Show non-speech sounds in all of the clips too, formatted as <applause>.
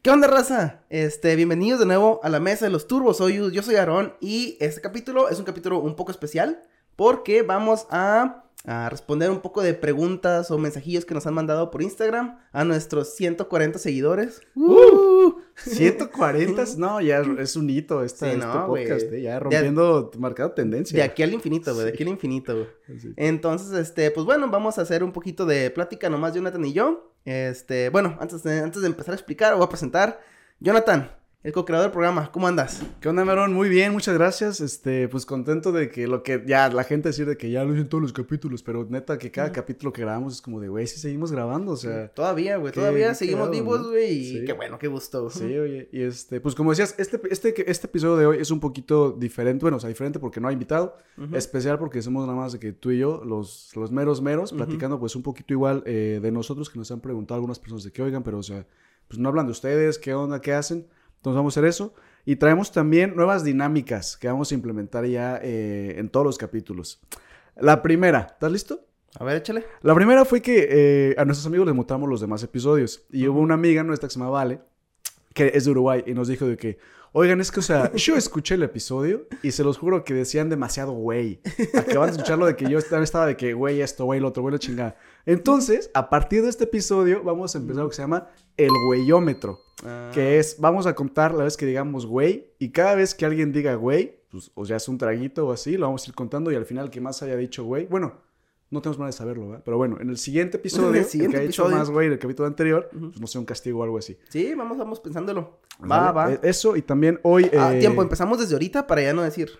¿Qué onda, raza? Este, bienvenidos de nuevo a la mesa de los turbos. Soy, yo soy Aarón y este capítulo es un capítulo un poco especial porque vamos a, a responder un poco de preguntas o mensajillos que nos han mandado por Instagram a nuestros 140 seguidores. Uh, 140, no, ya es un hito esta, Sí, este no, podcast, güey. eh, ya rompiendo, marcando tendencia. De aquí al infinito, güey, de aquí al infinito, güey. <laughs> Sí. Entonces, este, pues bueno, vamos a hacer un poquito de plática nomás Jonathan y yo. Este, bueno, antes de, antes de empezar a explicar, voy a presentar Jonathan, el co-creador del programa. ¿Cómo andas? ¿Qué onda, Marón? Muy bien, muchas gracias. Este, pues contento de que lo que ya la gente decir de que ya lo hice en todos los capítulos, pero neta que cada capítulo que grabamos es como de, güey, sí seguimos grabando, o sea. Todavía, güey, todavía seguimos cagado, vivos, ¿no? güey, y Sí. qué bueno, qué gusto. Sí, oye, y este, pues como decías, este, este, este episodio de hoy es un poquito diferente, bueno, o sea, diferente porque no hay invitado, Ujú. especial porque somos nada más de que tú y yo, los, los meros meros, Ujú. platicando pues un poquito igual eh, de nosotros que nos han preguntado algunas personas de que oigan, pero o sea, pues no hablan de ustedes, qué onda, qué hacen, entonces vamos a hacer eso. Y traemos también nuevas dinámicas que vamos a implementar ya eh, en todos los capítulos. La primera, ¿estás listo? A ver, échale. La primera fue que eh, a nuestros amigos les mostramos los demás episodios. Y hubo una amiga nuestra que se llama Vale, que es de Uruguay, y nos dijo de que, oigan, es que, o sea, <laughs> yo escuché el episodio y se los juro que decían demasiado güey. Acaban de escucharlo de que yo estaba de que, güey, esto, güey, lo otro, güey, la chingada. Entonces, a partir de este episodio, vamos a empezar lo que se llama el güeyómetro. Ah, Que es, vamos a contar la vez que digamos güey, y cada vez que alguien diga güey, pues o ya es un traguito o así, lo vamos a ir contando y al final que más haya dicho güey, bueno, no tenemos manera de saberlo, ¿verdad? Pero bueno, en el siguiente episodio, En el el que ha dicho episodio. más güey del capítulo anterior, pues no sé, un castigo o algo así. Sí, vamos, vamos pensándolo. Va, ¿Vale? va. Eh, Eso, y también hoy... Ah, eh, tiempo, empezamos desde ahorita para ya no decir.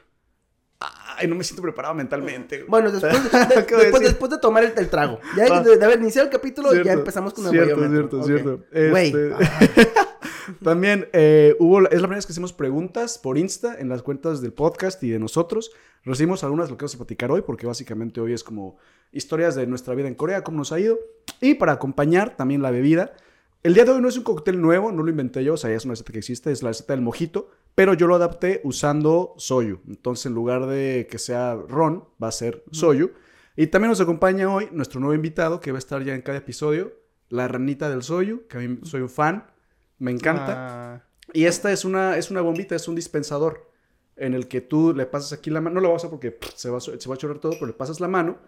Ay, no me siento preparado mentalmente. güey. Bueno, después, de, ¿Qué voy a después, después de tomar el, el trago. Ya Va. de, de haber iniciado el capítulo, ya Cierto, empezamos con el Cierto, cierto, Ok. cierto. Güey. Este, <laughs> También eh, hubo, es la primera vez que hacemos preguntas por Insta en las cuentas del podcast y de nosotros. Recibimos algunas de lo que vamos a platicar hoy, porque básicamente hoy es como historias de nuestra vida en Corea, cómo nos ha ido. Y para acompañar también la bebida. El día de hoy no es un cóctel nuevo, no lo inventé yo, o sea, ya es una receta que existe, es la receta del mojito, pero yo lo adapté usando soyu. Entonces, en lugar de que sea ron, va a ser soyu. Y también nos acompaña hoy nuestro nuevo invitado, que va a estar ya en cada episodio, la ranita del soyu, que a mí soy un fan, me encanta. Ah, Y esta es una, es una bombita, es un dispensador en el que tú le pasas aquí la mano, no lo vas a porque pff, se va, a, se va a chorrar todo, pero le pasas la mano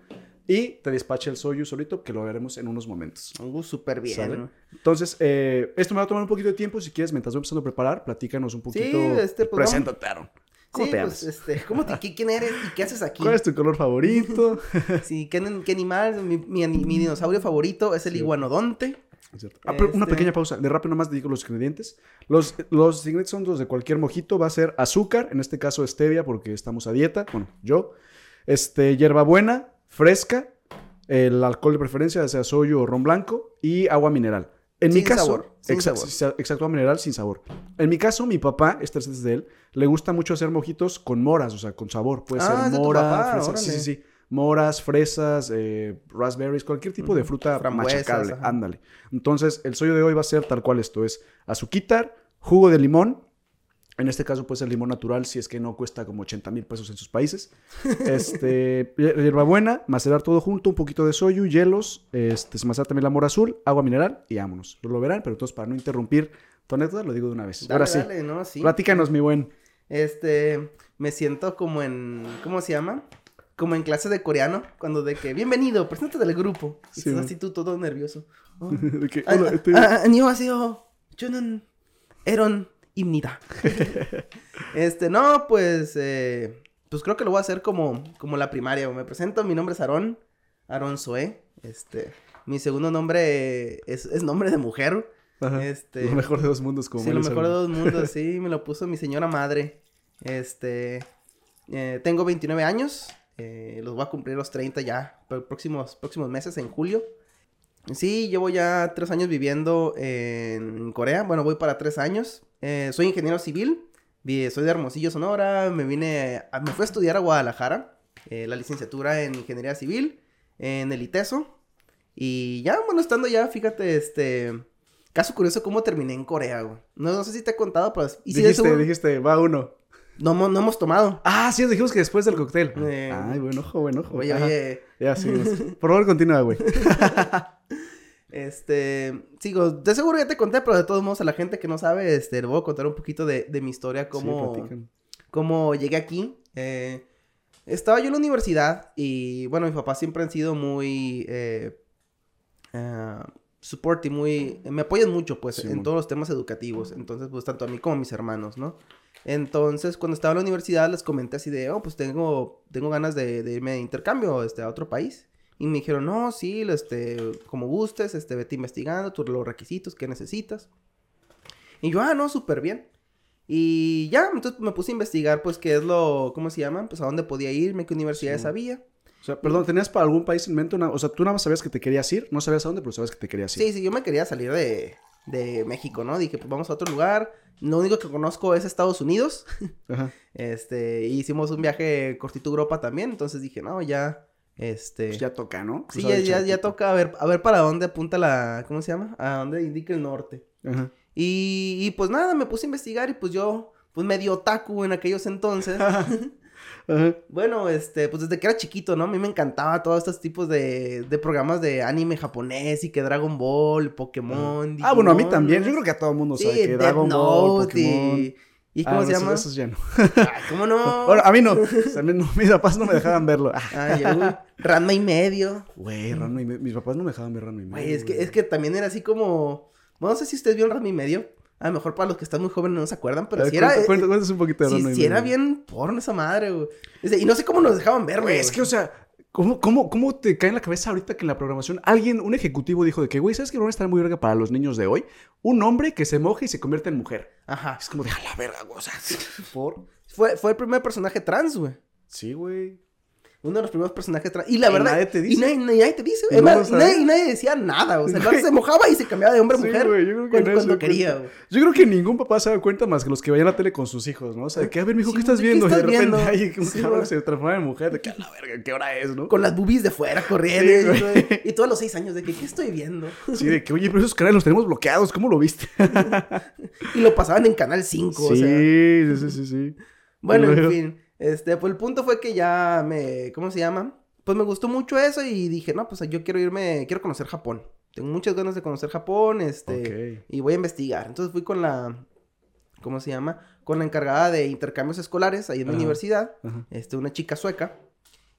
y te despacha el soyu solito, que lo veremos en unos momentos. uh, súper bien. ¿Sale? Entonces, eh, esto me va a tomar un poquito de tiempo. Si quieres, mientras voy empezando a preparar, platícanos un poquito. este, pues, vamos- Preséntate, Aaron. ¿Cómo Sí, te pues, este, ¿cómo te, qui- ¿quién eres y qué haces aquí? ¿Cuál es tu color favorito? <laughs> Sí, ¿qué, qué animal? Mi, mi, dinosaurio favorito es el Sí. iguanodonte. Cierto. Ah, una Este- pequeña pausa. De rápido nomás digo los ingredientes. Los, los ingredientes son los de cualquier mojito. Va a ser azúcar, en este caso stevia, porque estamos a dieta. Bueno, yo. Este, hierbabuena, fresca. El alcohol de preferencia, sea soyo o ron blanco. Y agua mineral. En mi Sin caso, sabor, sin exa- sabor. sa- exacto, agua mineral sin sabor. En mi caso, mi papá, receta es de él, le gusta mucho hacer mojitos con moras, o sea, con sabor. Puede Ah, ser mora, papá, fresa, sí, sí, sí. Moras, fresas, eh, raspberries, cualquier tipo de fruta Frambuesas, machacable. ajá. Ándale. Entonces, el soyo de hoy va a ser tal cual esto es azuquitar, jugo de limón. En este caso, pues el limón natural, si es que no cuesta como 80 mil pesos en sus países. Este, <laughs> eh, hierbabuena, macerar todo junto, un poquito de soyu, hielos, este, macerar también la mora azul, agua mineral y vámonos. Lo verán, pero entonces para no interrumpir tu anécdota, lo digo de una vez. Ahora sí. Dale, ¿no? sí. Platícanos, mi buen. Este, me siento como en, ¿cómo se llama? Como en clase de coreano, cuando de que, bienvenido, preséntate del grupo. Y sí, estás así tú todo nervioso. <laughs> Oh. de que, ah, hola, ah, este... ah, ah, oh, Eron <laughs> este, no, pues, eh, pues creo que lo voy a hacer como, como la primaria. Me presento, mi nombre es Aarón, Aarón Zoé. Este, mi segundo nombre es, nombre de mujer. Este, lo mejor de dos mundos, como Sí, lo mejor de dos mundos, <laughs> sí, me lo puso mi señora madre. Este, eh, tengo 29 años, eh, los voy a cumplir los 30 ya, próximos, próximos meses, en julio. Sí, llevo ya tres años viviendo en Corea, bueno, voy para tres años. Eh, soy ingeniero civil, vi- soy de Hermosillo, Sonora, me vine, a- me fui a estudiar a Guadalajara, eh, la licenciatura en ingeniería civil, en el ITESO. Y ya, bueno, estando ya, fíjate, este... Caso curioso cómo terminé en Corea, güey. No, no sé si te he contado, pero... Y si dijiste, dijiste, va uno. No, no hemos tomado. Ah, sí, dijimos que después del cóctel. Eh. Ay, buen ojo, buen ojo. Oye, Ajá. oye... Ya, seguimos. <laughs> Por favor, continúa, güey. <laughs> Este, sigo, de seguro ya te conté, pero de todos modos a la gente que no sabe, este, le voy a contar un poquito de, de mi historia, cómo, Sí, cómo llegué aquí. Eh, estaba yo en la universidad y, bueno, mis papás siempre han sido muy, eh, ah, support y muy, me apoyan mucho, pues, Sí, en todos los temas educativos. Entonces, pues, tanto a mí como a mis hermanos, ¿no? Entonces, cuando estaba en la universidad, les comenté así de, oh, pues tengo, tengo ganas de, de irme de intercambio este, a otro país. Y me dijeron, no, sí, este, como gustes, este, vete investigando, tú, los requisitos que necesitas. Y yo, ah, no, súper bien. Y ya, entonces me puse a investigar, pues, qué es lo, ¿cómo se llama? Pues, a dónde podía irme, qué universidades Sí. había. O sea, perdón, ¿tenías para algún país en mente una... O sea, tú nada más sabías que te querías ir, no sabías a dónde, pero sabes que te querías ir. Sí, sí, yo me quería salir de, de México, ¿no? Dije, pues, vamos a otro lugar. Lo único que conozco es Estados Unidos. Ajá. <laughs> Este, hicimos un viaje cortito a Europa también, entonces dije, no, ya, este... Pues ya toca, ¿no? sí, ya, ya, ya toca a ver, a ver para dónde apunta la, ¿cómo se llama? A dónde indica el norte. Ajá. Y, y pues nada, me puse a investigar y pues yo, pues medio otaku en aquellos entonces. <laughs> Ajá. bueno, este, pues desde que era chiquito, ¿no? A mí me encantaba todos estos tipos de, de programas de anime japonés y que Dragon Ball, Pokémon. Ah, bueno, a mí también. Yo creo que a todo el mundo Sí, sabe que Death Dragon Ball, Note Pokémon... y... ¿Y cómo Ah, se no, llama? Esos ya no. Ay, ¿Cómo no? <laughs> Bueno, a mí no. También no, mis papás no me dejaban verlo. <laughs> Ay, uy, Ranma y medio. Güey, Ranma y me- Mis papás no me dejaban ver Ranma y medio. Güey, es que, es que también era así como... Bueno, no sé si ustedes vieron Ranma y medio. A lo mejor para los que están muy jóvenes no se acuerdan, pero ver, si era... cuenta- eh, cuéntanos un poquito de Ranma y sí era medio. bien porno esa madre, güey. Y no sé cómo nos dejaban Güey, güey. es que, o sea, ¿cómo, cómo, ¿cómo te cae en la cabeza ahorita que en la programación alguien, un ejecutivo dijo de que, güey, ¿sabes qué va a estar muy verga para los niños de hoy? Un hombre que se moja y se convierte en mujer. Ajá. Es como de, a la verga, güey, o sea, <laughs> ¿por? Fue, fue el primer personaje trans, güey. Sí, güey. Uno de los primeros personajes trans. Y la Y verdad... nadie te Y dice. nadie, nadie te dice. No, y, sea, nadie, y nadie decía nada. O sea, el vato Güey. se mojaba y se cambiaba de hombre a Sí, mujer. güey, yo creo que cuando, cuando quería, güey. Yo creo que ningún papá se da cuenta más que los que vayan a la tele con sus hijos, ¿no? O sea, de que, a ver, mijo, Sí, ¿qué estás ¿de qué viendo? y de repente, ay, un Sí, cabrón güey. se transforma en mujer. De que, a la verga, ¿qué hora es, no? Con las boobies de fuera corriendo. Y, güey. todo- y todos los seis años de que, ¿qué estoy viendo? Sí, de que, oye, pero esos canales los tenemos bloqueados, ¿cómo lo viste? <laughs> Y lo pasaban en Canal 5, o sí, sea. sí, sí, sí, sí. Bueno, Y en fin. Este, pues el punto fue que ya me... ¿Cómo se llama? Pues me gustó mucho eso y dije, no, pues yo quiero irme... Quiero conocer Japón. Tengo muchas ganas de conocer Japón, este... Ok. Y voy a investigar. Entonces fui con la... ¿Cómo se llama? Con la encargada de intercambios escolares ahí en la universidad. Este, una chica sueca.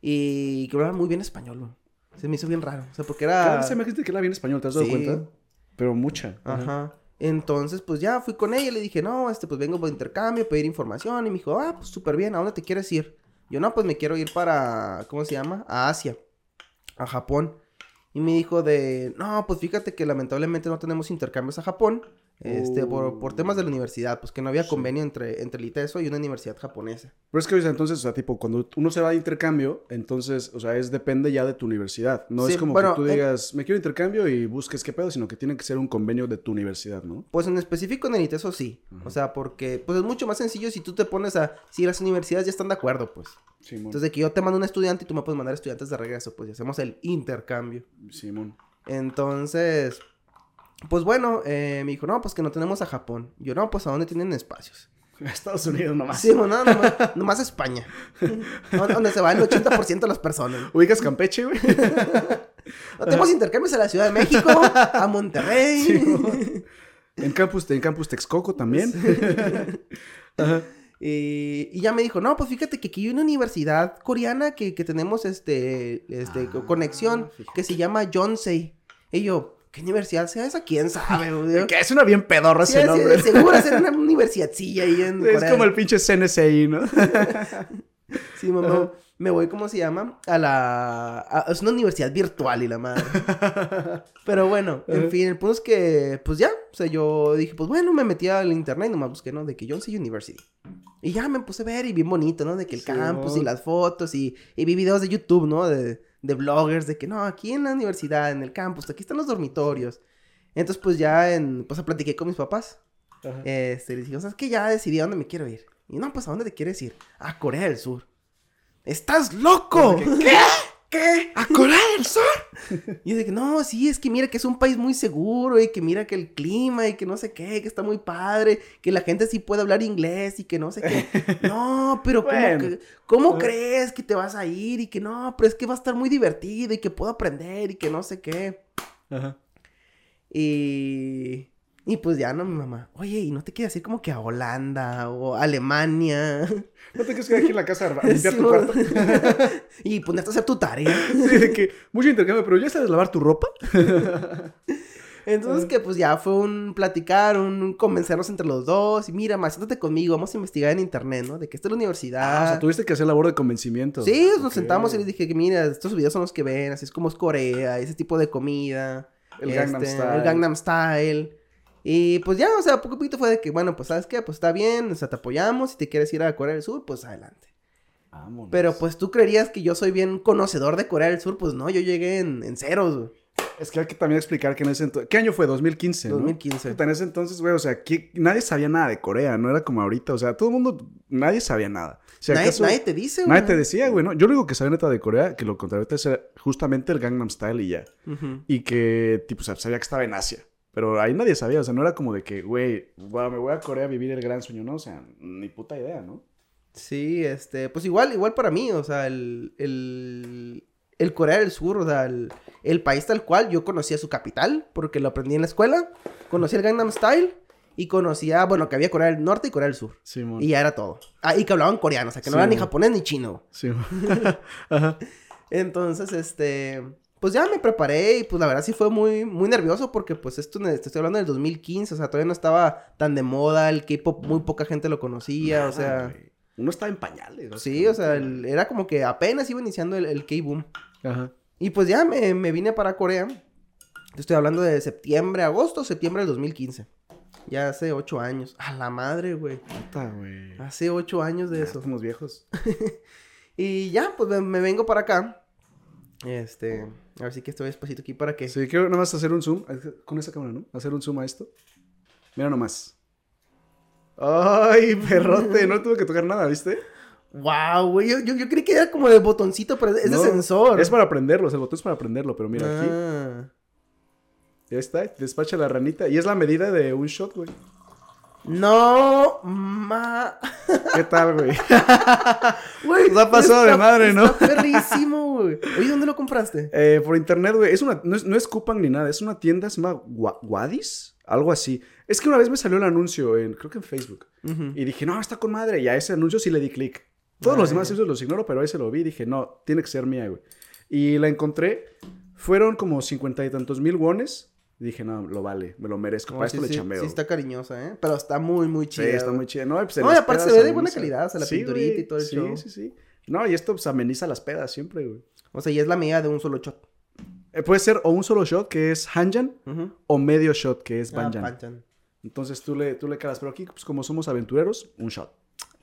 Y que hablaba muy bien español, güey. Se me hizo bien raro. O sea, porque era... hay más gente que habla bien español, ¿te has dado Sí. cuenta? Pero mucha. Ajá. Entonces, pues ya fui con ella y le dije, no, este, pues vengo por intercambio, pedir información. Y me dijo, ah, pues súper bien, ¿a dónde te quieres ir? Yo, no, pues me quiero ir para, ¿cómo se llama? A Asia, a Japón. Y me dijo de, no, pues fíjate que lamentablemente no tenemos intercambios a Japón, este, por, por Oh. temas de la universidad, pues que no había Sí. convenio entre, entre el ITESO y una universidad japonesa. Pero es que, o sea, entonces, o sea, tipo, cuando uno se va de intercambio, entonces, o sea, es depende ya de tu universidad. No Sí, es como bueno, que tú eh, digas, me quiero intercambio y busques qué pedo, sino que tiene que ser un convenio de tu universidad, ¿no? Pues en específico en el ITESO sí. Ajá. O sea, porque pues es mucho más sencillo si tú te pones a... Si las universidades ya están de acuerdo, pues. Simón. Entonces, de que yo te mando un estudiante y tú me puedes mandar estudiantes de regreso, pues y hacemos el intercambio. Simón. Entonces, pues bueno, eh, me dijo, no, pues que no tenemos a Japón. Yo, no, pues a dónde tienen espacios. <laughs> Estados Unidos nomás. Sí, bueno, no, nomás, nomás España. <laughs> Donde se va el 80% de las personas. ¿Ubicas Campeche, güey? <laughs> No tenemos intercambios a la Ciudad de México, a Monterrey. Simón. en campus, en campus Texcoco también. Ajá. Y, y ya me dijo, no, pues fíjate que aquí hay una universidad coreana que, que tenemos este, este Ah, conexión fíjate. que se llama Yonsei. Y yo, ¿qué universidad sea esa? ¿Quién sabe? güey? <laughs> que es una bien pedorra Sí, ese sí, nombre. seguro es <laughs> una universidadcilla ahí en Es Corea. como el pinche CNCI, ¿no? <laughs> Sí, mamá. Me voy, ¿cómo se llama? A la... a- es una universidad virtual y la madre. <laughs> Pero bueno, en Ajá. fin, el punto es que, pues ya, o sea, yo dije, pues bueno, me metí al internet y nomás busqué, ¿no? De que Yonsei University. Y ya me puse a ver y bien bonito, ¿no? De que el Simón. campus y las fotos y, y vi videos de YouTube, ¿no? De, de bloggers, de que no, aquí en la universidad, en el campus, aquí están los dormitorios. Entonces, pues ya en, pues platiqué con mis papás. Ajá. Este, les dije, o sea, es que ya decidí a dónde me quiero ir. Y no, pues, ¿a dónde te quieres ir? A Corea del Sur. ¡Estás loco! ¿Qué? ¿Qué? ¿A Corea del Sur? Y yo dije, no, sí, es que mira que es un país muy seguro y que mira que el clima y que no sé qué, que está muy padre, que la gente sí puede hablar inglés y que no sé qué. <laughs> No, pero ¿cómo, Bueno. que- ¿cómo Ah. crees que te vas a ir? Y que no, pero es que va a estar muy divertido y que puedo aprender y que no sé qué. Ajá. Y... Y pues ya, ¿no? Mi mamá, oye, ¿y no te quieres ir como que a Holanda o Alemania? <laughs> ¿No te quieres quedar aquí en la casa a limpiar Sí, tu cuarto? <laughs> y ponerte a hacer tu tarea. <laughs> Sí, de que mucho intercambio, pero ¿ya sabes lavar tu ropa? Entonces que pues ya fue un platicar, un convencernos entre los dos. Y mira, más, siéntate conmigo, vamos a investigar en internet, ¿no? De que esta es la universidad. Ah, o sea, tuviste que hacer labor de convencimiento. Sí, nos sentamos y les dije que mira, estos videos son los que ven, así es como es Corea, ese tipo de comida. El Gangnam este, Style. El Gangnam Style. Y pues ya, o sea, poco a poquito fue de que, bueno, pues sabes qué, pues está bien, o sea, te apoyamos, si te quieres ir a Corea del Sur, pues adelante. Vámonos. Pero pues tú creerías que yo soy bien conocedor de Corea del Sur, pues no, yo llegué en, en ceros, güey. Es que hay que también explicar que en ese entonces... ¿Qué año fue? 2015, ¿no? 2015. Puta, En ese entonces, güey, o sea, ¿qué- nadie sabía nada de Corea, no era como ahorita, o sea, todo el mundo, nadie sabía nada. Si nadie, acaso- nadie te dice, güey. nadie te decía, güey, ¿no? Yo lo único que sabía neta de Corea, que lo contrario es justamente el Gangnam Style y ya. Y que, tipo, o sea, sabía que estaba en Asia. Pero ahí nadie sabía, o sea, no era como de que, güey, guau, me voy a Corea a vivir el gran sueño, ¿no? O sea, ni puta idea, ¿no? Sí, este, pues igual, igual para mí, o sea, el, el, el Corea del Sur, o sea, el, el país tal cual, yo conocía su capital, porque lo aprendí en la escuela, conocí el Gangnam Style, y conocía, bueno, que había Corea del Norte y Corea del Sur, Sí, y ya era todo. Ah, y que hablaban coreano, o sea, que no Sí, era ni japonés ni chino. Sí. <laughs> Ajá. <laughs> Entonces, este, pues ya me preparé, y pues la verdad sí fue muy, muy nervioso, porque pues esto, te estoy hablando del 2015, o sea, todavía no estaba tan de moda, el K-pop muy poca gente lo conocía, o sea... güey. Uno estaba en pañales. Sí, o sea, el- era como que apenas iba iniciando el, el K-Boom. Ajá. Y pues ya me, me vine para Corea. Te estoy hablando de septiembre, agosto, septiembre del 2015. Ya hace ocho años. A la madre, güey. Puta, güey. Hace ocho años de Ya eso. Somos viejos. <laughs> Y ya, pues me, me vengo para acá. Este, a ver si que estoy despacito aquí para que... Sí, quiero nada más hacer un zoom. Con esa cámara, ¿no? Hacer un zoom a esto. Mira nomás. Ay, perrote. No tuve que tocar nada, ¿viste? Wow, güey. Yo, yo, yo creí que era como de botoncito, pero es No, de sensor. Es para prenderlo. o sea, el botón es para prenderlo. Pero mira, aquí. Ah. Ya está. Despacha la ranita. Y es la medida de un shot, güey. No, ma... ¿Qué tal, güey? <laughs> Güey, ha pasado de madre, ¿no? Está perrísimo, güey. Oye, ¿dónde lo compraste? Eh, por internet, güey. Es una, no, es, no es Coupang ni nada. Es una tienda, se llama Wa- Wadis. Algo así. Es que una vez me salió el anuncio en, creo que en Facebook. Y dije, no, está con madre. Y a ese anuncio sí le di clic. Todos Ay. los demás anuncios los ignoro, pero ahí se lo vi y dije, no, tiene que ser mía, güey. Y la encontré. Fueron como cincuenta y tantos mil wones. Y dije, no, lo vale, me lo merezco. No, Para sí, esto le sí, chambeo. Sí, está cariñosa, ¿eh? Pero está muy, muy Sí, chida. está güey. muy chida. No, pues, y las aparte se ve de buena calidad, o sea, la Sí, pinturita güey. y todo el sí, show. Sí, sí, No, y esto pues ameniza las pedas siempre, güey. O sea, y es la medida de un solo shot. Eh, puede ser o un solo shot, que es Hanjan, o medio shot, que es Ah, Banjan. panchan. Entonces tú le, tú le calas. Pero aquí, pues como somos aventureros, un shot.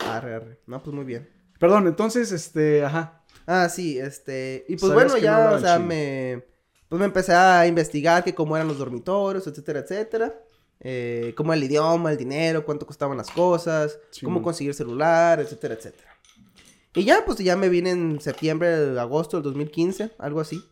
Arre, arre. No, pues muy bien. Perdón, entonces, este, ajá. Ah, sí, este... Y pues bueno, no ya, o sea, chino. me... Pues me empecé a investigar que cómo eran los dormitorios, etcétera, etcétera. Eh, cómo el idioma, el dinero, cuánto costaban las cosas, Sí, cómo conseguir celular, etcétera, etcétera. Y ya, pues ya me vine en septiembre, agosto del 2015, algo así.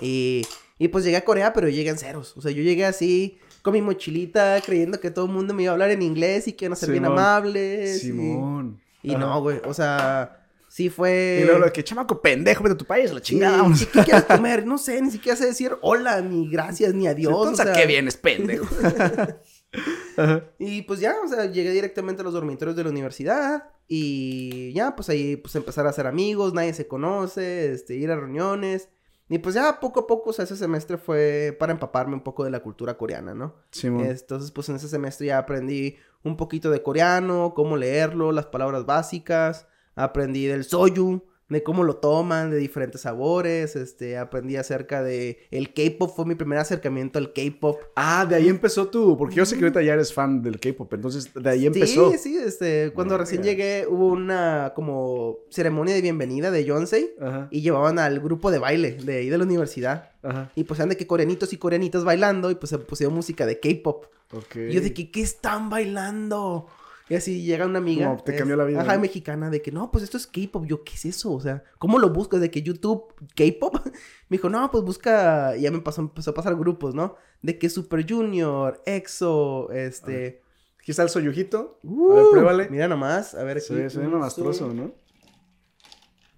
Y, y pues llegué a Corea, pero llegué en ceros. O sea, yo llegué así, con mi mochilita, creyendo que todo el mundo me iba a hablar en inglés y que iban a ser bien Simón. amables. y- Simón. Y, Ajá. no, güey, o sea, sí fue... Y luego lo que chamaco pendejo, vete a tu país, a la Sí, chingada. sí, ¿qué quieres <laughs> comer? No sé, ni siquiera sé decir hola, ni gracias, ni adiós. Entonces, o ¿a sea, qué vienes, pendejo? <laughs> Ajá. Y pues ya, o sea, llegué directamente a los dormitorios de la universidad y ya, pues ahí pues empezar a hacer amigos, nadie se conoce, este, ir a reuniones. Y pues ya poco a poco, o sea, ese semestre fue para empaparme un poco de la cultura coreana, ¿no? Simón. Entonces, pues en ese semestre ya aprendí un poquito de coreano, cómo leerlo, las palabras básicas, aprendí del soyu, de cómo lo toman, de diferentes sabores, este, aprendí acerca de el K-pop, fue mi primer acercamiento al K-pop. Ah, de ahí empezó tú, porque yo sé que ahorita ya eres fan del K-pop, entonces de ahí empezó. Sí, sí, este, cuando recién llegué hubo una como ceremonia de bienvenida de Yonsei y llevaban al grupo de baile de ahí de la universidad. ajá, Y pues eran de que coreanitos y coreanitas bailando y pues se pusieron música de K-pop. Y yo de que, ¿qué están bailando? Y así llega una amiga. Como te cambió la vida, Ajá, ¿no? mexicana, de que no, pues esto es K-pop. Yo, ¿qué es eso? O sea, ¿cómo lo buscas? De que YouTube, K-pop. <laughs> Me dijo, no, pues busca. Y ya me pasó, empezó a pasar grupos, ¿no? De que Super Junior, EXO, este. Aquí está el soyujito. Uh, a ver, pruébale. Mira nomás, a ver aquí. Se, ve mamastroso, sí. ¿no?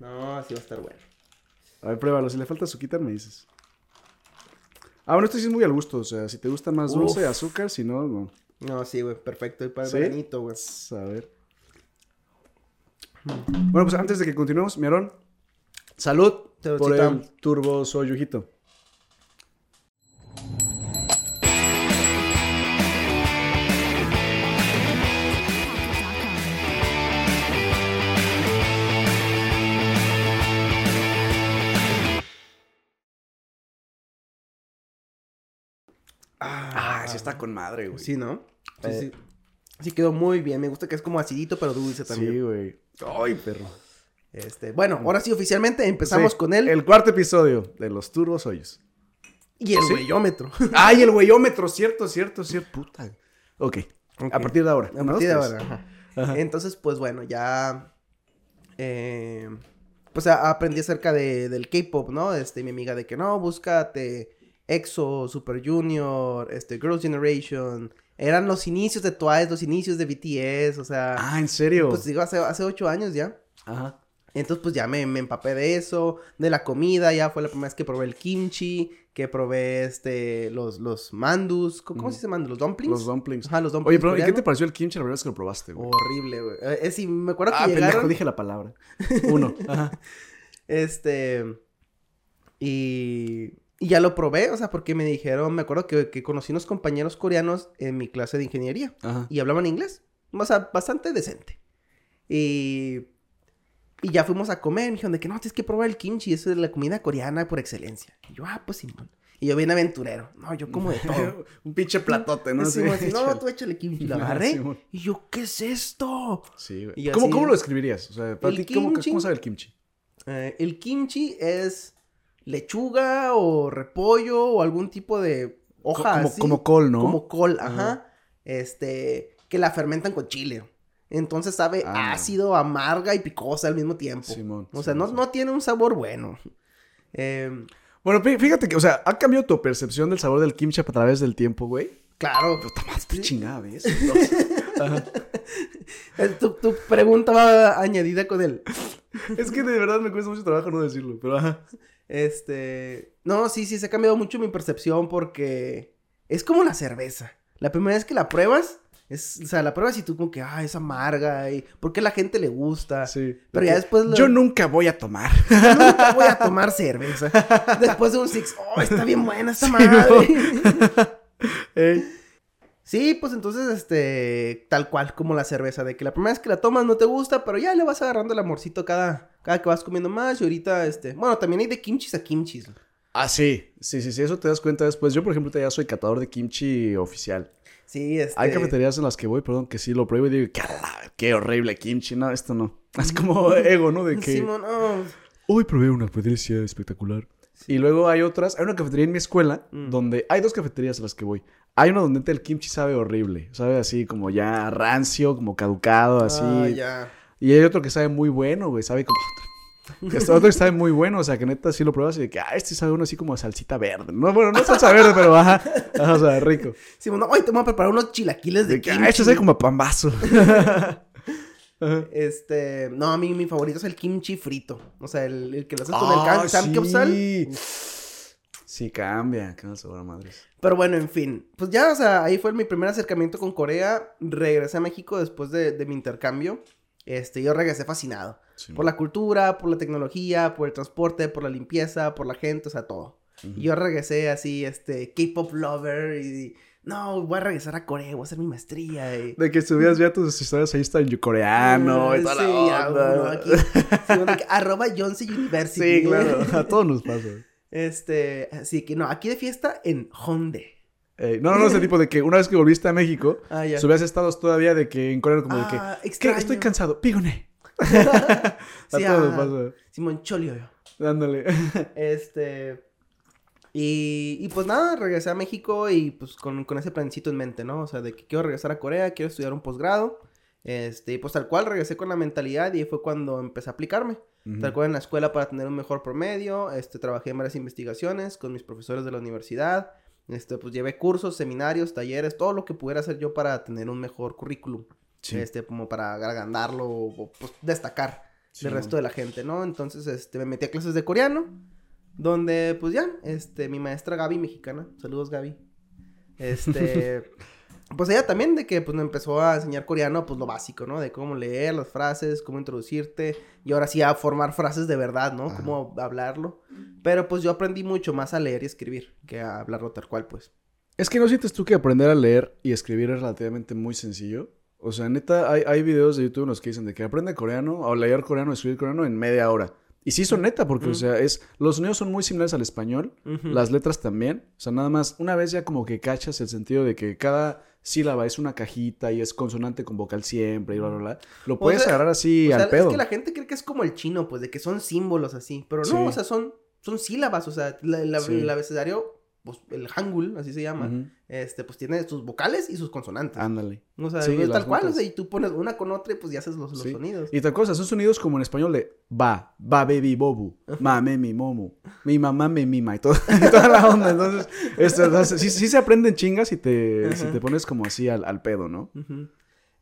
No, así va a estar bueno. A ver, pruébalo. Si le falta suquita, me dices. Ah, bueno, esto sí es muy al gusto. O sea, si te gusta más dulce, Uf. azúcar, si no, no. No, sí, güey, perfecto. Y para el ¿Sí? veranito, güey. A ver. Bueno, pues antes de que continuemos, mi Aarón, salud por Saludcita. el turbo soyujito. Ah, sí está con madre, güey. Sí, ¿no? Sí, Eh. sí. Sí quedó muy bien. Me gusta que es como acidito, pero dulce también. Sí, güey. Ay, perro. Este, bueno, ahora sí, oficialmente empezamos Sí, con él. El cuarto episodio de los turbos hoyos. Y el ¿Sí? güeyómetro. <laughs> ¡Ay, el güeyómetro! Cierto, cierto, cierto. Puta. Ok. A partir de ahora. A partir de ahora. tres. ajá. Ajá. Entonces, pues bueno, ya. eh, pues aprendí acerca de, del K-pop, ¿no? Este, mi amiga de que no, búscate EXO, Super Junior, este, Girls' Generation. Eran los inicios de Twice, los inicios de BTS, o sea. Ah, ¿en serio? Pues digo, hace, hace ocho años ya. Ajá. Entonces, pues ya me, me empapé de eso, de la comida, ya fue la primera vez que probé el kimchi, que probé este, los, los mandus, ¿cómo, cómo Mm. se llaman? ¿Los dumplings? Los dumplings. Ajá, los dumplings. Oye, pero ¿y qué te pareció el kimchi la verdad es que lo probaste, güey? Horrible, güey. Eh, eh, sí, me acuerdo que ah, pendejo, llegaron, dije la palabra. Uno. Ajá. <laughs> este, y, y ya lo probé, o sea, porque me dijeron, me acuerdo que, que conocí unos compañeros coreanos en mi clase de ingeniería. Ajá. y hablaban inglés. O sea, bastante decente. Y, y ya fuimos a comer. Me dijeron de que no, tienes que probar el kimchi. Eso es la comida coreana por excelencia. Y yo, ah, pues Simón. Y yo bien aventurero. No, yo como de todo. <laughs> Un pinche platote, ¿no? Sí, así, no, tú échale kimchi. Lo <laughs> Ah, agarré. Y yo, ¿qué es esto? Sí, güey. ¿Cómo, así- ¿Cómo lo describirías? O sea, para ti, ¿cómo, ¿cómo sabe el kimchi? Eh, el kimchi es lechuga o repollo o algún tipo de hoja como, así. como col, ¿no? Como col, Ajá. Este, que la fermentan con chile. Entonces sabe Ah. ácido, amarga y picosa al mismo tiempo. Simón, o sea, Simón, no, Simón. no tiene un sabor bueno. Em, Bueno, fí- fíjate que, o sea, ¿ha cambiado tu percepción del sabor del kimchi a través del tiempo, güey? claro. Puta madre, estoy chingada, ¿ves? Ajá. Eh, Tu, tu pregunta va añadida con el. Es que de verdad me cuesta mucho trabajo no decirlo, pero ajá. Este. No, sí, sí, se ha cambiado mucho mi percepción porque es como la cerveza. La primera vez que la pruebas, es, o sea, la pruebas y tú como que, ah, es amarga y ¿por qué a la gente le gusta? Sí. Pero ya después lo- Yo nunca voy a tomar. <laughs> Yo nunca voy a tomar cerveza. Después de un six, oh, está bien buena esta <laughs> Sí, madre. <laughs> Ey. Sí, pues entonces, este, tal cual como la cerveza, de que la primera vez que la tomas no te gusta, pero ya le vas agarrando el amorcito cada, cada que vas comiendo más y ahorita, este, bueno, también hay de kimchis a kimchis. Ah, sí. Sí, sí, sí, eso te das cuenta después. Yo, por ejemplo, ya soy catador de kimchi oficial. Sí, este. Hay cafeterías en las que voy, perdón, que sí lo pruebo y digo, qué, horrible kimchi. No, esto no. Es como <laughs> ego, ¿no? De que, Sí, oh, hoy probé una cafetería espectacular. Y luego hay otras, hay una cafetería en mi escuela Mm. donde hay dos cafeterías a las que voy. Hay una donde el kimchi sabe horrible, sabe así como ya rancio, como caducado, así. ah, ya. Y hay otro que sabe muy bueno, güey, sabe como... <laughs> Este otro que sabe muy bueno, o sea, que neta sí lo pruebas y de que, ah, este sabe uno así como a salsita verde. No, bueno, no salsa verde, pero ajá, ajá, o sea, rico. Sí, mon, hoy te voy a preparar unos chilaquiles de De que, kimchi. ah, este sabe como a pambazo. <laughs> Ajá. Este, no, a mí mi favorito es el kimchi frito. O sea, el, el que lo haces con el can- samgyeopsal. Ah, sí. Sí, cambia, qué sabor a madres. Pero bueno, en fin. Pues ya, o sea, ahí fue mi primer acercamiento con Corea. Regresé a México después de, de mi intercambio. Este, yo regresé fascinado. Sí, Por la cultura, por la tecnología, por el transporte, por la limpieza, por la gente, o sea, todo. Y yo regresé así, este, K-pop lover y... No, voy a regresar a Corea, voy a hacer mi maestría y... De que subías ya tus historias ahí está en coreano y toda Ah, Sí, la onda. aquí, sí, que arroba Yonsei University. Sí, claro, a todos nos pasa. Este, así que no, aquí de fiesta en Honde. Eh, no, no, no, ese tipo de que una vez que volviste a México, Ah, ya. subías estados todavía de que en coreano como de que, Ah, extraño. Estoy cansado, pígone. <laughs> a Sí, todos nos ah, pasa. Simón Cholio. Dándole. Este. Y, y pues nada, regresé a México y pues con, con ese plancito en mente, ¿no? O sea, de que quiero regresar a Corea, quiero estudiar un posgrado. Este, y pues tal cual regresé con la mentalidad y fue cuando empecé a aplicarme. Tal cual en la escuela para tener un mejor promedio. Este, trabajé en varias investigaciones con mis profesores de la universidad. Este, pues llevé cursos, seminarios, talleres, todo lo que pudiera hacer yo para tener un mejor currículum. Sí. Este, como para agrandarlo o, o, pues destacar Sí, del resto de la gente, ¿no? Entonces, este, me metí a clases de coreano. Donde, pues ya, este, mi maestra Gaby, mexicana, saludos Gaby. Este, <laughs> pues ella también de que pues me empezó a enseñar coreano, pues lo básico, ¿no? De cómo leer las frases, cómo introducirte y ahora sí a formar frases de verdad, ¿no? Ajá. Cómo hablarlo. Pero pues yo aprendí mucho más a leer y escribir que a hablarlo tal cual, pues. Es que no sientes tú que aprender a leer y escribir es relativamente muy sencillo. O sea, neta, hay, hay videos de YouTube en los que dicen de que aprende coreano o leer coreano, escribir coreano en media hora. Y sí son neta, porque, o sea, es, los sonidos son muy similares al español, las letras también. O sea, nada más, una vez ya como que cachas el sentido de que cada sílaba es una cajita y es consonante con vocal siempre y bla, bla, bla. Lo puedes sea, agarrar así O sea, al pedo. Es que la gente cree que es como el chino, pues, de que son símbolos así. Pero no, Sí. o sea, son, son sílabas. O sea, la- la- Sí. el abecedario, pues, el hangul, así se llama, este, pues tiene sus vocales y sus consonantes. Ándale. o sea, sí, es las tal cual, o sea, y tú pones una con otra y pues ya haces los, los Sí. sonidos. Y tal cosa, son sonidos como en español de ba, ba, baby, bobu, ma, me, mi, momu, mi mamá, me, mima y, todo, <laughs> y toda la onda. Entonces, esto, entonces, sí, sí se aprenden chingas si te, si te pones como así al, al pedo, ¿no?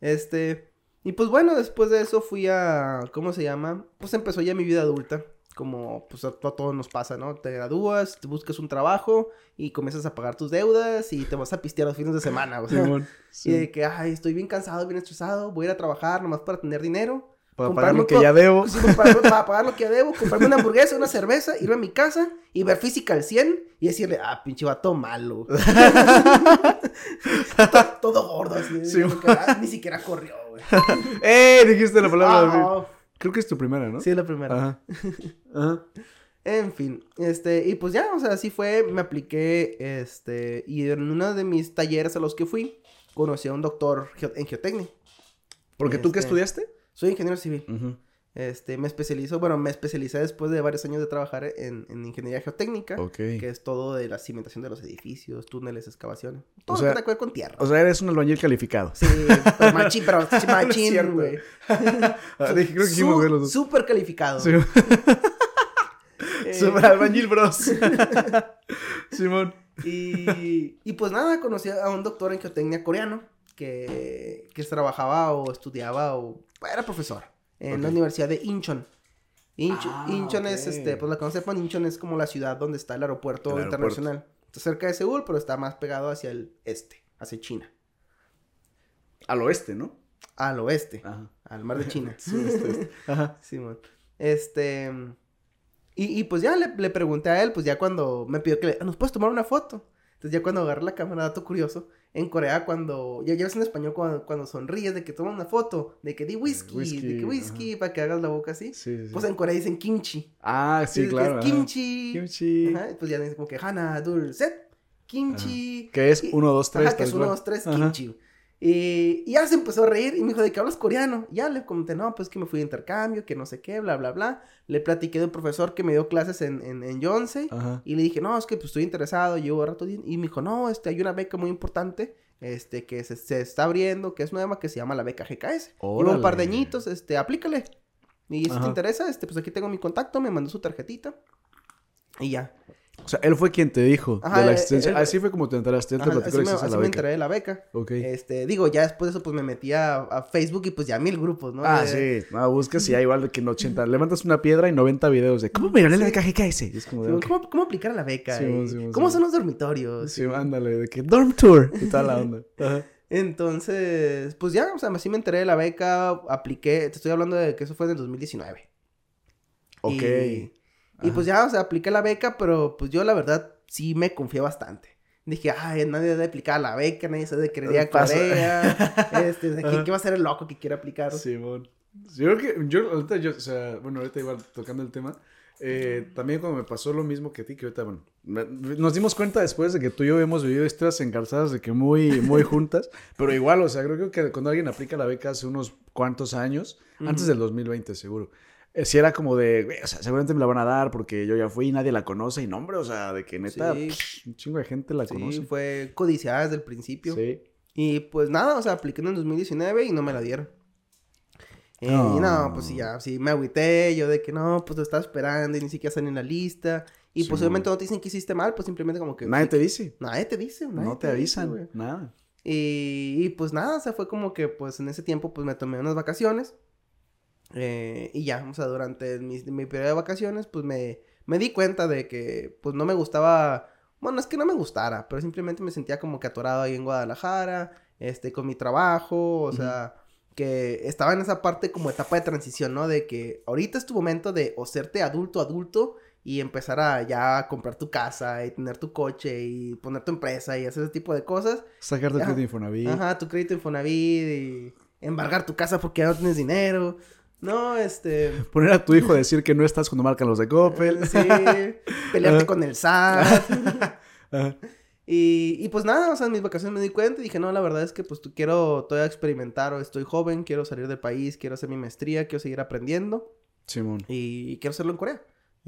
Este, y pues bueno, después de eso fui a, ¿cómo se llama? Pues empezó ya mi vida adulta, como pues a, a todos nos pasa, ¿no? Te gradúas, te buscas un trabajo y comienzas a pagar tus deudas y te vas a pistear los fines de semana, o sea. Simón, <laughs> Y de que, ay, estoy bien cansado, bien estresado, voy a ir a trabajar nomás para tener dinero. Para pagar lo que ya debo. Sí, para, para pagar lo que debo, comprarme una hamburguesa, una cerveza, irme a mi casa y ver física al 100 y decirle, ah, pinche vato malo. <laughs> todo, todo gordo, así. Sí. ni siquiera corrió, güey. <laughs> ¡Eh! Dijiste la palabra. Ah, Creo que es tu primera, ¿no? sí, es la primera. Ajá. <laughs> Ajá. En fin, este, y pues ya, o sea, así fue, me apliqué, este, y en uno de mis talleres a los que fui, conocí a un doctor en geotecnia. Porque tú qué Este, estudiaste? Soy ingeniero civil. Ujú. Este, me especializo, bueno, me especialicé después de varios años de trabajar en, en ingeniería geotécnica, que es todo de la cimentación de los edificios, túneles, excavaciones, todo O lo sea, que tenga que ver con tierra. O sea, eres un albañil calificado. sí, pero machín, pero <laughs> <laughs> machín, güey. <laughs> Ah, dije, creo que Su- de los dos. Súper calificado. Sí. Eh, Super albañil bros. Simón. y, y pues nada, conocí a un doctor en geotecnia coreano que, que trabajaba o estudiaba o era profesor en la. Universidad de Incheon. Inch- Ah, Incheon es, este, pues la que no sepan, Incheon es como la ciudad donde está el aeropuerto El aeropuerto. internacional. Está cerca de Seúl, pero está más pegado hacia el este, hacia China. Al oeste, ¿no? Al oeste, Ajá. al mar de China. <laughs> Sí, este, este. <laughs> Ajá. Simón. Este. Y, y pues ya le, le pregunté a él, pues ya cuando me pidió que le, nos puedes tomar una foto. Entonces ya cuando agarré la cámara, dato curioso, en Corea cuando, ya llevas en español cuando, cuando sonríes de que toman una foto, de que di whisky, Whisky, de que whisky, para que hagas la boca así. Sí, sí. Pues en Corea dicen kimchi. Ah, sí, Es- es claro. ajá. kimchi. Kimchi. Ajá, pues ya dicen como que hana, dul, set, kimchi. Que es Y- 1, 2, 3. Ajá, que es uno, dos, tres, kimchi. Y, y ya se empezó a reír y me dijo, ¿de qué hablas coreano? Ya le comenté, no, pues que me fui de intercambio, que no sé qué, bla, bla, bla. Le platiqué de un profesor que me dio clases en, en, en Yonsei. Ajá. Y le dije, no, es que pues estoy interesado, llevo rato. bien". Y me dijo, no, este, hay una beca muy importante, este, que se, se está abriendo, que es nueva, que se llama la beca GKS. Lleva un par de añitos, este, aplícale. Y si Ajá. te interesa, este, pues aquí tengo mi contacto, me mandó su tarjetita. Y ya. O sea, él fue quien te dijo Ajá, de la eh, existencia. él- Así fue como te enteraste. Él te Ajá, platicó así la me, así de la me enteré de la beca. Ok. Este, digo, ya después de eso, pues me metí a, a Facebook y pues ya mil grupos, ¿no? Ah, De- sí. No, buscas y <laughs> hay igual de que en 80. Levantas una piedra y 90 videos de ¿Cómo me gané la beca GKS? Es como de, Sí. ¿Cómo, ¿Cómo aplicar a la beca? Sí, Y sí, sí, ¿Cómo sí. son los dormitorios? Sí, ándale, de que dorm tour y toda la onda. <laughs> Ajá. Entonces, pues ya, o sea, así me enteré de la beca, apliqué, te estoy hablando de que eso fue en el 2019. Ok. Y, y Ajá. pues ya, o sea, apliqué la beca, pero pues yo la verdad sí me confié bastante. Dije, ay, nadie debe aplicar la beca, nadie se debe querer ir a. Corea. <laughs> este, Ajá. ¿qué va a ser el loco que quiera aplicar? Simón. Sí, Yo creo que, yo, ahorita yo, o sea, bueno, ahorita igual tocando el tema, eh, también cuando me pasó lo mismo que a ti, que ahorita, bueno, nos dimos cuenta después de que tú y yo hemos vivido historias engarzadas de que muy, muy juntas, <laughs> pero igual, o sea, creo que cuando alguien aplica la beca hace unos cuantos años, antes Ujú. del 2020 seguro, si era como de, o sea, seguramente me la van a dar porque yo ya fui y nadie la conoce y no, hombre, o sea, de que neta, Sí. psh, un chingo de gente la Sí, conoce. fue codiciada desde el principio. Sí. Y pues nada, o sea, apliqué en el 2019 y no me la dieron. Eh, No. Y no, pues sí, ya, sí, me agüité, yo de que no, pues te estaba esperando y ni siquiera salen en la lista. Y Sí, no te dicen que hiciste mal, pues simplemente como que... Nadie te dice, Nadie te dice, nadie no te dice, avisan, güey. nada. Y, y, pues nada, o sea, fue como que pues en ese tiempo pues me tomé unas vacaciones. Eh, y ya, o sea, durante mi, mi periodo de vacaciones pues me, me di cuenta de que, pues, no me gustaba, bueno, es que no me gustara, pero simplemente me sentía como que atorado ahí en Guadalajara, este, con mi trabajo, o sea, que estaba en esa parte como etapa de transición, ¿no? De que ahorita es tu momento de o serte adulto, adulto, y empezar a ya comprar tu casa y tener tu coche y poner tu empresa y hacer ese tipo de cosas. Sacar tu crédito Infonavit. Ajá, tu crédito Infonavit y embargar tu casa porque ya no tienes dinero. No, este... Poner a tu hijo a decir que no estás cuando marcan los de Coppel. Sí, pelearte con el SAT. <laughs> Y, y, pues nada, o sea, en mis vacaciones me di cuenta y dije, no, la verdad es que pues quiero todavía experimentar o estoy joven, quiero salir del país, quiero hacer mi maestría, quiero seguir aprendiendo. Simón. Y, y quiero hacerlo en Corea.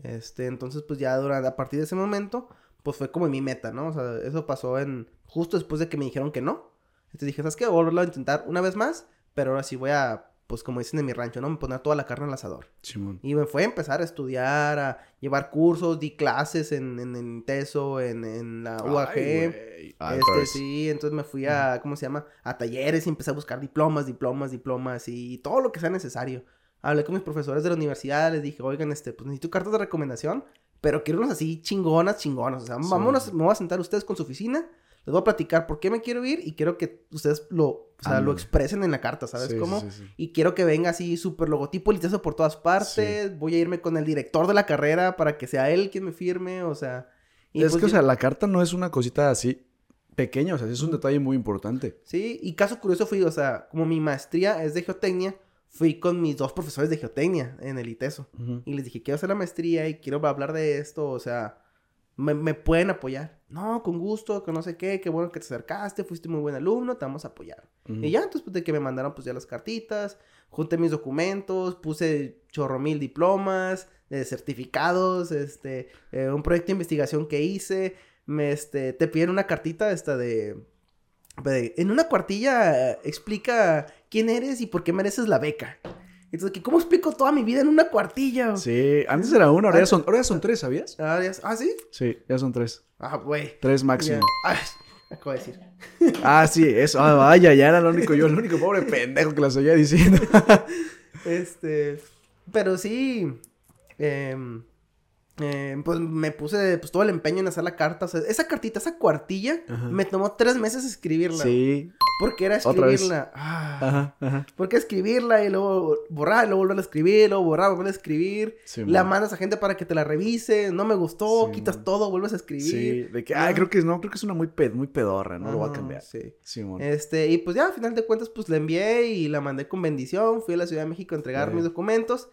Este, entonces pues ya durante, a partir de ese momento, pues fue como mi meta, ¿no? O sea, eso pasó en, justo después de que me dijeron que no. Entonces dije, ¿sabes qué? Voy a volverlo a intentar una vez más, pero ahora sí voy a pues como dicen en mi rancho, ¿no? Me poner toda la carne al asador. Simón. Y me fue a empezar a estudiar, a llevar cursos, di clases en, en, en TESO, en, en la UAG. Ay, ah, este, sí, entonces me fui a, ¿cómo se llama? A talleres y empecé a buscar diplomas, diplomas, diplomas y todo lo que sea necesario. Hablé con mis profesores de la universidad, les dije, oigan, este, pues necesito cartas de recomendación, pero quiero unas así chingonas, chingonas. O sea, sí. vámonos, me voy a sentar ustedes con su oficina les voy a platicar por qué me quiero ir y quiero que ustedes lo, o sea, lo expresen en la carta, ¿sabes sí, cómo? sí, sí. Y quiero que venga así súper logotipo literoso por todas partes. Voy a irme con el director de la carrera para que sea él quien me firme, o sea. es pues, que, o sea, la carta no es una cosita así pequeña, o sea, es un detalle muy importante. Sí, y caso curioso fui, o sea, como mi maestría es de geotecnia, fui con mis dos profesores de geotecnia en el ITESO. Uh -huh. Y les dije, quiero hacer la maestría y quiero hablar de esto, o sea, me, me, pueden apoyar. No, con gusto, que no sé qué, qué bueno que te acercaste, fuiste muy buen alumno, te vamos a apoyar. Uh -huh. Y ya, entonces, pues, de que me mandaron, pues, ya las cartitas, junté mis documentos, puse chorro mil diplomas, eh, certificados, este, eh, un proyecto de investigación que hice, me, este, te piden una cartita, esta de... de en una cuartilla eh, explica quién eres y por qué mereces la beca. Entonces, ¿cómo explico toda mi vida en una cuartilla? Sí, antes era una, ahora, ya son, ahora ya son tres, ¿sabías? Ah, ya, ¿ah ¿sí? Sí, ya son tres. Ah, güey. Tres máximo. Ay, acabo de decir. <laughs> Ah, sí, eso. Ah, vaya, ya era el único, yo el único pobre pendejo que las oía diciendo. <laughs> este, pero sí, eh, eh, pues me puse pues todo el empeño en hacer la carta. O sea, esa cartita, esa cuartilla, ajá. me tomó tres meses escribirla. Sí. Porque era escribirla. Ah, ajá, ajá. Porque escribirla y luego borrar, y luego volver a escribir, luego borrar, volver a escribir. Sí, la mandas a gente para que te la revise. No me gustó, sí, quitas man. todo, vuelves a escribir. Sí, de que, ah, creo que no, creo que es una muy, ped muy pedorra, no lo voy a cambiar. Sí. sí este, y pues ya, al final de cuentas, pues la envié y la mandé con bendición. Fui a la Ciudad de México a entregar mis documentos.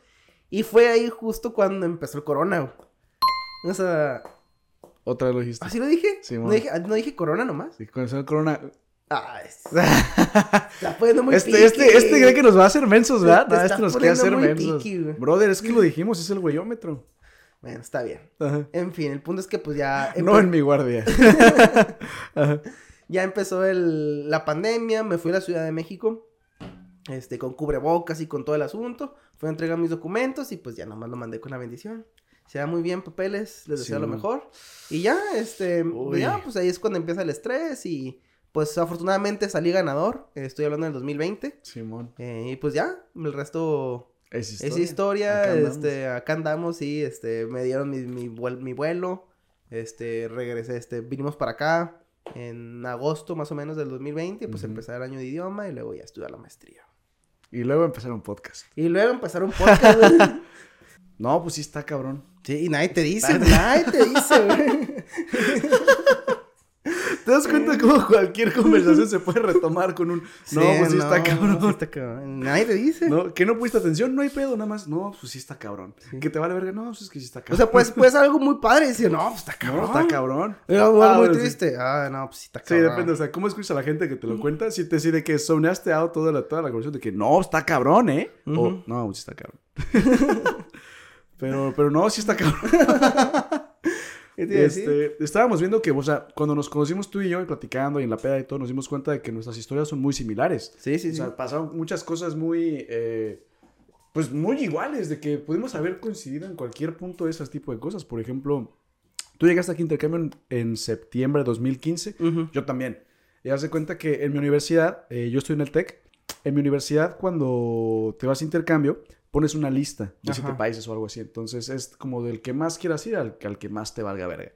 Y fue ahí justo cuando empezó el corona, o sea. Otra vez lo dijiste. ¿Así lo dije? Sí, no, dije, no dije corona nomás. Sí, con el corona. Ah, <laughs> está poniendo muy este, este, este cree que nos va a hacer mensos, ¿verdad? No, este nos quiere hacer mensos. Brother, es que lo dijimos, es el güeyómetro. Bueno, está bien. Ajá. En fin, el punto es que pues ya... No en mi guardia. <laughs> <laughs> ya empezó el, la pandemia, me fui a la Ciudad de México, este, con cubrebocas y con todo el asunto. Fui a entregar mis documentos y pues ya nomás lo mandé con la bendición se da muy bien papeles, les deseo sí, lo mejor. Y ya, este, Uy. ya, pues ahí es cuando empieza el estrés y pues afortunadamente salí ganador, estoy hablando del 2020. Simón. Eh, y pues ya, el resto es historia. Es historia, acá este, acá andamos y este, me dieron mi, mi, mi vuelo, este, regresé, este, vinimos para acá en agosto más o menos del 2020, pues uh -huh. empezar el año de idioma y luego ya estudiar la maestría. Y luego empezar un podcast. Y luego empezar un podcast. <laughs> no, pues sí está cabrón. Sí, y nadie te dice, nadie te dice, güey. <laughs> ¿Te das cuenta cómo cualquier conversación se puede retomar con un... No, sí, pues sí no, está cabrón. No, sí está cabrón. Nadie te dice. No, que no pusiste atención, no hay pedo, nada más. No, pues sí está cabrón. Sí. Que te vale verga, no, pues es que sí está cabrón. O sea, pues, pues algo muy padre decir, no, pues está cabrón. No, está cabrón. Era algo ah, muy bueno, triste. Ah, no, pues sí está cabrón. Sí, depende, o sea, ¿cómo escuchas a la gente que te lo cuenta? Si te decide que sonaste out toda la, toda la conversación de que no, está cabrón, ¿eh? Uh -huh. O no, pues sí está cabrón. <laughs> Pero, pero no, sí está cabrón. <laughs> este, estábamos viendo que, o sea, cuando nos conocimos tú y yo, y platicando y en la peda y todo, nos dimos cuenta de que nuestras historias son muy similares. Sí, sí, o sí. sea, pasaron muchas cosas muy, eh, pues muy iguales, de que pudimos haber coincidido en cualquier punto de ese tipo de cosas. Por ejemplo, tú llegaste aquí a intercambio en, en septiembre de 2015, uh -huh. yo también. Y hace cuenta que en mi universidad, eh, yo estoy en el TEC, En mi universidad, cuando te vas a intercambio, pones una lista de siete países o algo así. Entonces es como del que más quieras ir al, al que más te valga verga.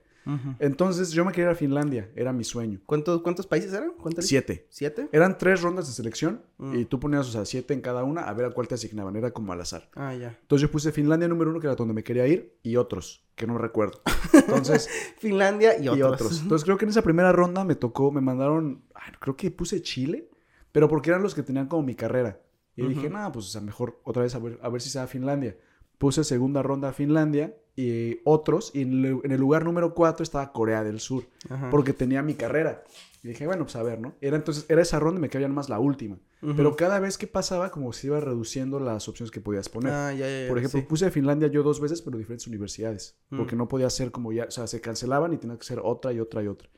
Entonces yo me quería ir a Finlandia, era mi sueño. ¿Cuántos, ¿Cuántos países eran? ¿Cuántos? Siete. ¿Siete? Eran tres rondas de selección Mm. y tú ponías, o sea, siete en cada una a ver a cuál te asignaban. Era como al azar. Ah, ya. Entonces yo puse Finlandia número uno, que era donde me quería ir, y otros, que no recuerdo. Entonces, <laughs> Finlandia y y otros. otros. Entonces creo que en esa primera ronda me tocó, me mandaron, ay, creo que puse Chile, pero porque eran los que tenían como mi carrera. Y Ujú. dije, nada, pues o sea, mejor otra vez a ver, a ver si se da Finlandia. Puse segunda ronda a Finlandia y otros, y en el, lugar número cuatro estaba Corea del Sur, Ajá. porque tenía mi carrera. Y dije, bueno, pues a ver, ¿no? Era entonces, era esa ronda y me cabía más la última. Ujú. Pero cada vez que pasaba, como se iba reduciendo las opciones que podías poner. Ah, ya, ya, ya. Por ejemplo, sí. puse a Finlandia yo dos veces, pero diferentes universidades. Mm. Porque no podía ser como ya, o sea, se cancelaban y tenía que ser otra y otra y otra.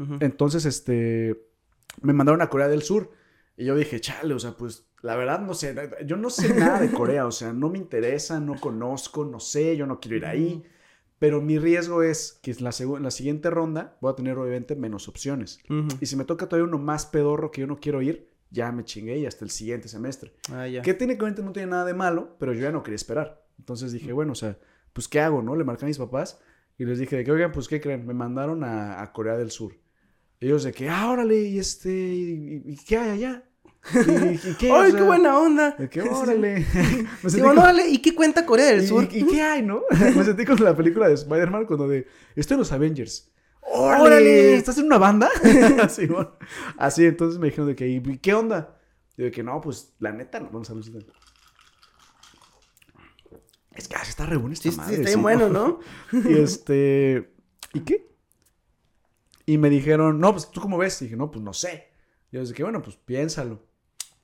Ujú. Entonces, este, me mandaron a Corea del Sur. Y yo dije, chale, o sea, pues, la verdad, no sé, yo no sé nada de Corea, o sea, no me interesa, no conozco, no sé, yo no quiero ir ahí. Pero mi riesgo es que en la, en la siguiente ronda voy a tener, obviamente, menos opciones. Ujú. Y si me toca todavía uno más pedorro que yo no quiero ir, ya me chingué y hasta el siguiente semestre. Ah, ya. Que técnicamente no tiene nada de malo, pero yo ya no quería esperar. Entonces dije, bueno, o sea, pues ¿qué hago, no? Le marqué a mis papás y les dije de que, oigan, pues ¿qué creen? Me mandaron a, a Corea del Sur. Ellos de que, ah, órale, y este, ¿y, y qué hay allá? ¿Y, y <laughs> qué? O ¡Ay, sea, qué buena onda! Que, órale. <laughs> Me <laughs> sentí como- órale, ¿y qué cuenta Corea del ¿Y, Sur? y qué hay, no? Me sentí con la película de Spider-Man cuando de, estoy en los Avengers. ¡Órale! ¡Órale! ¿Estás en una banda? Así, bueno. Así, entonces me dijeron de que, ¿y qué onda? Y de que, no, pues, la neta, no, vamos a lucir. Es que ah, está re bueno esta Sí, sí, madre, está sí. bueno, ¿no? Y este, ¿y qué? Y me dijeron, no, pues, ¿tú cómo ves? Y dije, no, pues, no sé. Y yo dije, que bueno, pues, piénsalo.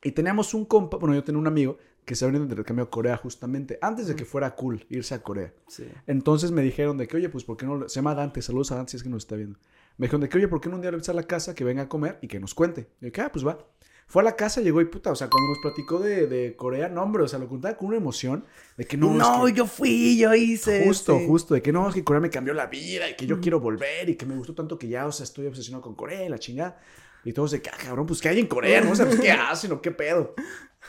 Y teníamos un compa, bueno, yo tenía un amigo que se había ido de intercambio a Corea justamente antes de que fuera cool irse a Corea. Sí. Entonces me dijeron de que, oye, pues, ¿por qué no? Se llama Dante, saludos a Dante si es que nos está viendo. Me dijeron de que, oye, ¿por qué no un día le a la casa que venga a comer y que nos cuente? Y yo, que, ah, pues va. Fue a la casa, llegó y puta, o sea, cuando nos platicó de, de Corea, no, hombre, o sea, lo contaba con una emoción de que no, No, es que- yo fui, yo hice. Justo, justo, de que no, es que Corea me cambió la vida y que yo quiero volver y que me gustó tanto que ya, o sea, estoy obsesionado con Corea y la chingada. Y todos de que, ah, cabrón, pues, ¿qué hay en Corea? No, o sea, pues, ¿qué hacen o qué pedo?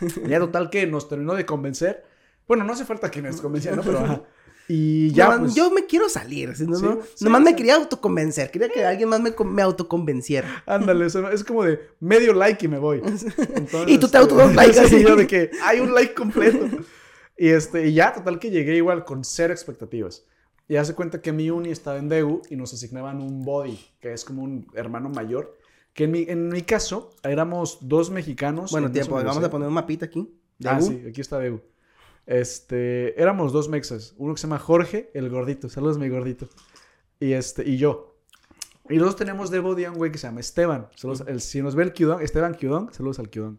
Y <laughs> ya total que nos terminó de convencer. Bueno, no hace falta que nos convenciera, ¿no? Pero, ajá. Y ya, pues... Yo me quiero salir. ¿sí? No, Sí, sí, nomás me quería autoconvencer. Quería que alguien más me, me autoconvenciera. Ándale, es como de medio like y me voy. <laughs> Entonces, Y tú te autodas <laughs> like sí, así. yo de que hay un like completo. Y este, y ya, total que llegué igual con cero expectativas. Y hace cuenta que mi uni estaba en Daegu y nos asignaban un body, que es como un hermano mayor. Que en mi, en mi caso éramos dos mexicanos. Bueno, tiempo, vamos a poner un mapita aquí. de Ah, U. sí, aquí está Daegu. Este, éramos dos mexas. Uno que se llama Jorge, el gordito. Saludos, mi gordito. Y este, y yo. Y los dos tenemos de body a un güey que se llama Esteban. Saludos, el, si nos ve el Kyudong, Esteban Kyudong, saludos al Kyudong.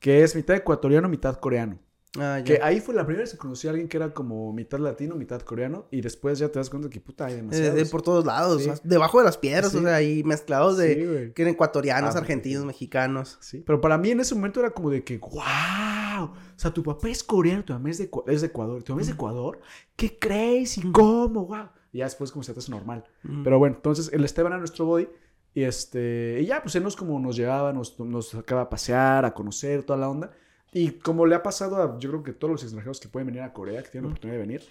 Que es mitad ecuatoriano, mitad coreano. Ah, ya. Que ahí fue la primera vez que conocí a alguien que era como mitad latino, mitad coreano. Y después ya te das cuenta que puta hay Eh, demasiados. de por todos lados, Sí. o sea, debajo de las piedras, Sí. o sea, ahí mezclados de Sí, que eran ecuatorianos, Ah, argentinos, mexicanos. Sí, pero para mí en ese momento era como de que, wow, o sea, tu papá es coreano, tu mamá es de, es de Ecuador, tu mamá es de Ecuador, qué crees y cómo, wow. Y ya después como se te hace normal. Pero bueno, entonces el Esteban era nuestro body y este, y ya, pues él nos como nos llevaba, nos, nos sacaba a pasear, a conocer, toda la onda. Y como le ha pasado a, yo creo que todos los extranjeros que pueden venir a Corea, que tienen la oportunidad de venir,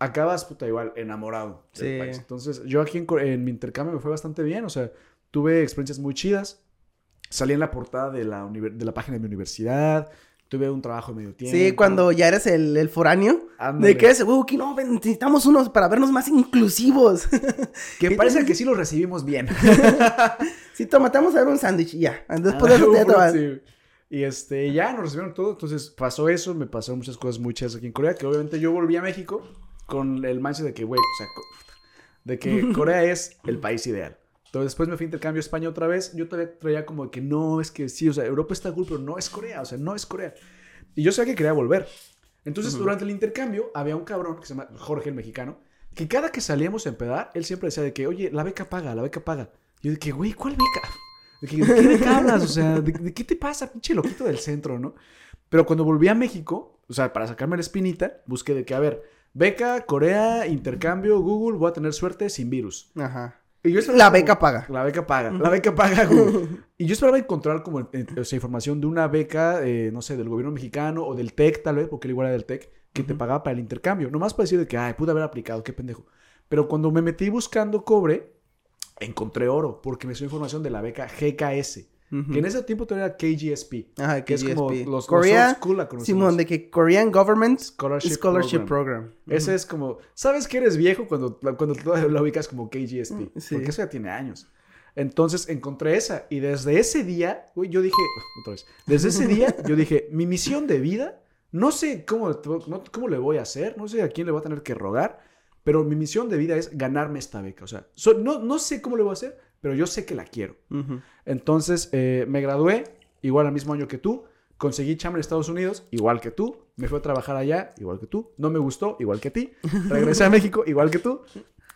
acabas, puta, igual, enamorado del Sí. país. Entonces, yo aquí en, mi intercambio me fue bastante bien, o sea, tuve experiencias muy chidas. Salí en la portada de la, de la página de mi universidad, tuve un trabajo de medio tiempo. Sí, cuando ya eres el, el foráneo. Ándale. De que ese huevo, que no, necesitamos unos para vernos más inclusivos. <laughs> Que parece que sí lo recibimos bien. <laughs> sí, toma, te vamos a dar un sándwich y ya. Después de <laughs> Ah, eso te sí. Y este, ya nos recibieron todo. Entonces pasó eso, me pasaron muchas cosas muy chidas aquí en Corea. Que obviamente yo volví a México con el mindset de que, güey, o sea, de que <laughs> Corea es el país ideal. Entonces después me fui a intercambio a España otra vez. Yo todavía traía como que no, es que sí, o sea, Europa está cool, pero no es Corea, o sea, no es Corea. Y yo sabía que quería volver. Entonces durante el intercambio había un cabrón que se llama Jorge, el mexicano, que cada que salíamos a empedar, él siempre decía de que, oye, la beca paga, la beca paga. Y yo de que, güey, ¿cuál beca? ¿De, que, ¿de qué beca hablas? O sea, ¿de, de qué te pasa, pinche loquito del centro, no? Pero cuando volví a México, o sea, para sacarme la espinita, busqué de que, a ver, beca, Corea, intercambio, Google, voy a tener suerte sin virus. Ajá. Y yo esperaba La beca paga. La beca paga. La beca paga. como- <laughs> y yo esperaba encontrar como eh, o sea, información de una beca, eh, no sé, del gobierno mexicano o del TEC, tal vez, porque él igual era del TEC, que te pagaba para el intercambio. Nomás para decir de que, ay, pude haber aplicado, qué pendejo. Pero cuando me metí buscando cobre, encontré oro, porque me dio información de la beca GKS, que en ese tiempo todavía era KGSP, Ajá, que es como KGSP. los, Korea, school la. Simón, de que Korean Government Scholarship, Scholarship Program. Program. Ese es como, ¿sabes que eres viejo cuando, cuando la ubicas como KGSP? Mm, sí. Porque eso ya tiene años. Entonces encontré esa y desde ese día, güey, yo dije, <laughs> otra vez, desde ese día <laughs> yo dije, mi misión de vida, no sé cómo, no- cómo le voy a hacer, no sé a quién le voy a tener que rogar, pero mi misión de vida es ganarme esta beca. O sea, so- no, no sé cómo le voy a hacer, pero yo sé que la quiero. Entonces eh, me gradué, igual al mismo año que tú. Conseguí chamba en Estados Unidos, igual que tú. Me fui a trabajar allá, igual que tú. No me gustó, igual que ti. <laughs> Regresé a México, igual que tú.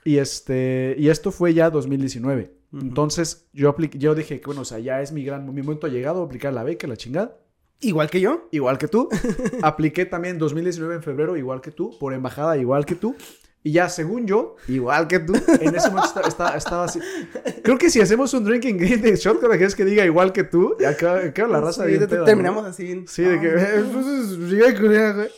Y, este, y esto fue ya 2019. Ujú. Entonces yo, apliqué, yo dije que, bueno, o sea, ya es mi gran mi momento llegado, aplicar la beca, la chingada. Igual que yo. Igual que tú. <laughs> Apliqué también 2019 en febrero, igual que tú. Por embajada, igual que tú. Y ya, según yo, igual que tú, en ese momento esta- esta- estaba así. Creo que si hacemos un drinking game de shot con la gente que diga igual que tú, ya queda, queda la raza Sí, bien te- peda, ¿no? terminamos así. Sí, de que. Ah, a Corea, güey.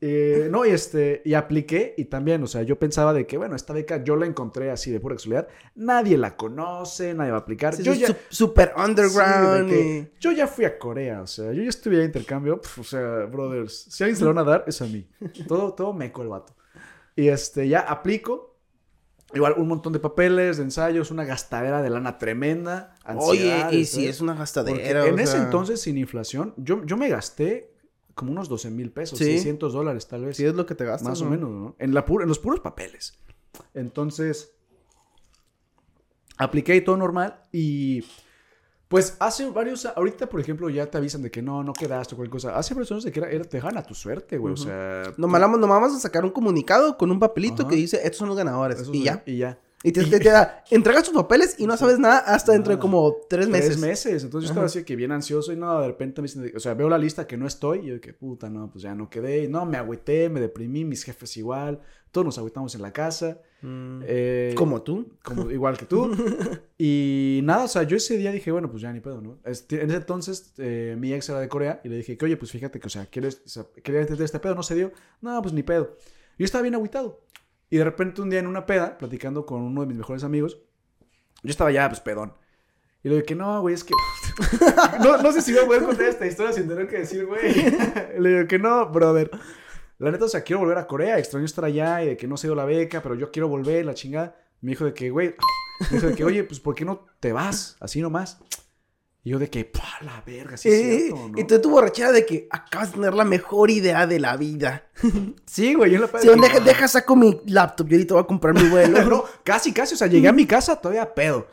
Eh, no, y este, y apliqué, y también, o sea, yo pensaba de que, bueno, esta beca yo la encontré así de pura casualidad. Nadie la conoce, nadie va a aplicar. sí, yo ya. su- super underground. de que yo ya fui a Corea, o sea, yo ya estuve de intercambio, pf, o sea, brothers, si alguien se lo van a dar, es a mí. Todo, todo meco el vato. Y este, ya aplico. Igual un montón de papeles, de ensayos, una gastadera de lana tremenda. Oye, y si ¿sabes? es una gastadera. en ese entonces, sin inflación, yo, yo me gasté como unos 12 mil pesos, Sí. 600 dólares tal vez. Sí, es lo que te gastas. más o ¿no? menos, ¿no? En, la en los puros papeles. Entonces, apliqué y todo normal y... Pues hace varios, ahorita por ejemplo ya te avisan de que no, no quedaste o cualquier cosa. Hace varios años de que era, era- te dejan a tu suerte, güey. O sea... Nomás, vamos- nomás vamos a sacar un comunicado con un papelito que dice, estos son los ganadores. y ya. Y ya. Y te, <laughs> te- te da, entregas tus papeles y no sabes nada hasta dentro de como tres meses. Tres meses. Entonces yo estaba así que bien ansioso y no, de repente me dicen, o sea, veo la lista que no estoy y yo que puta, no, pues ya no quedé. Y no, me agüité, me deprimí, mis jefes igual. Todos nos agüitamos en la casa. Mm. Eh, Como tú. como igual que tú. <laughs> y nada, o sea, yo ese día dije, bueno, pues ya ni pedo, ¿no? Este, en ese entonces, eh, mi ex era de Corea y le dije que, oye, pues fíjate que, o sea, ¿quieres, o sea, quería entender este pedo? No se dio. No, pues ni pedo. Yo estaba bien agüitado. Y de repente un día en una peda, platicando con uno de mis mejores amigos, yo estaba ya, pues, pedón. Y le dije que no, güey, es que... <laughs> no, no sé si voy a poder contar esta historia sin tener que decir, güey. <laughs> le digo que no, brother. La neta, o sea, quiero volver a Corea, extraño estar allá y de que no se dio la beca, pero yo quiero volver, la chingada. Me dijo de que, güey, me dijo de que, oye, pues, ¿por qué no te vas? Así nomás. Y yo de que, ¡pah, la verga! Sí, es Eh, cierto, ¿no? Y tú tu borrachera de que acabas de tener la mejor idea de la vida. <laughs> Sí, güey, yo la Si de que, deja, "Ah". deja, saco mi laptop, yo ahorita voy a comprar mi vuelo. <laughs> no, casi, casi. O sea, llegué a mi casa todavía pedo.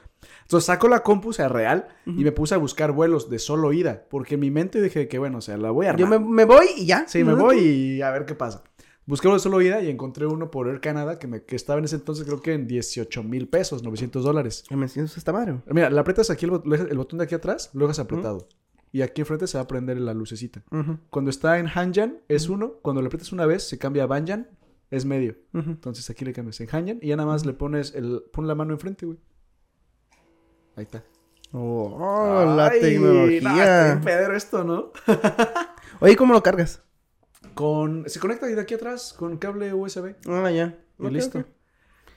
Entonces saco la compu, o sea, real, y me puse a buscar vuelos de solo ida. Porque en mi mente dije que, bueno, o sea, la voy a armar. Yo me, me voy y ya. Sí, me voy y a ver qué pasa. Busqué uno de solo ida y encontré uno por Air Canada que, me, que estaba en ese entonces creo que en 18 mil pesos, 900 dólares. ¿Qué me siento esta madre? Mira, le aprietas aquí el, bot- el botón de aquí atrás, lo dejas apretado. Y aquí enfrente se va a prender la lucecita. Cuando está en Hanjan es uno, cuando le aprietas una vez se cambia a Banjan, es medio. Entonces aquí le cambias en Hanjan y ya nada más le pones el pon la mano enfrente, güey. Ahí está. Oh, oh, la tecnología. esto, ¿no? <laughs> Oye, ¿cómo lo cargas? Con se conecta de aquí atrás con cable USB. Ah, ya. Y listo.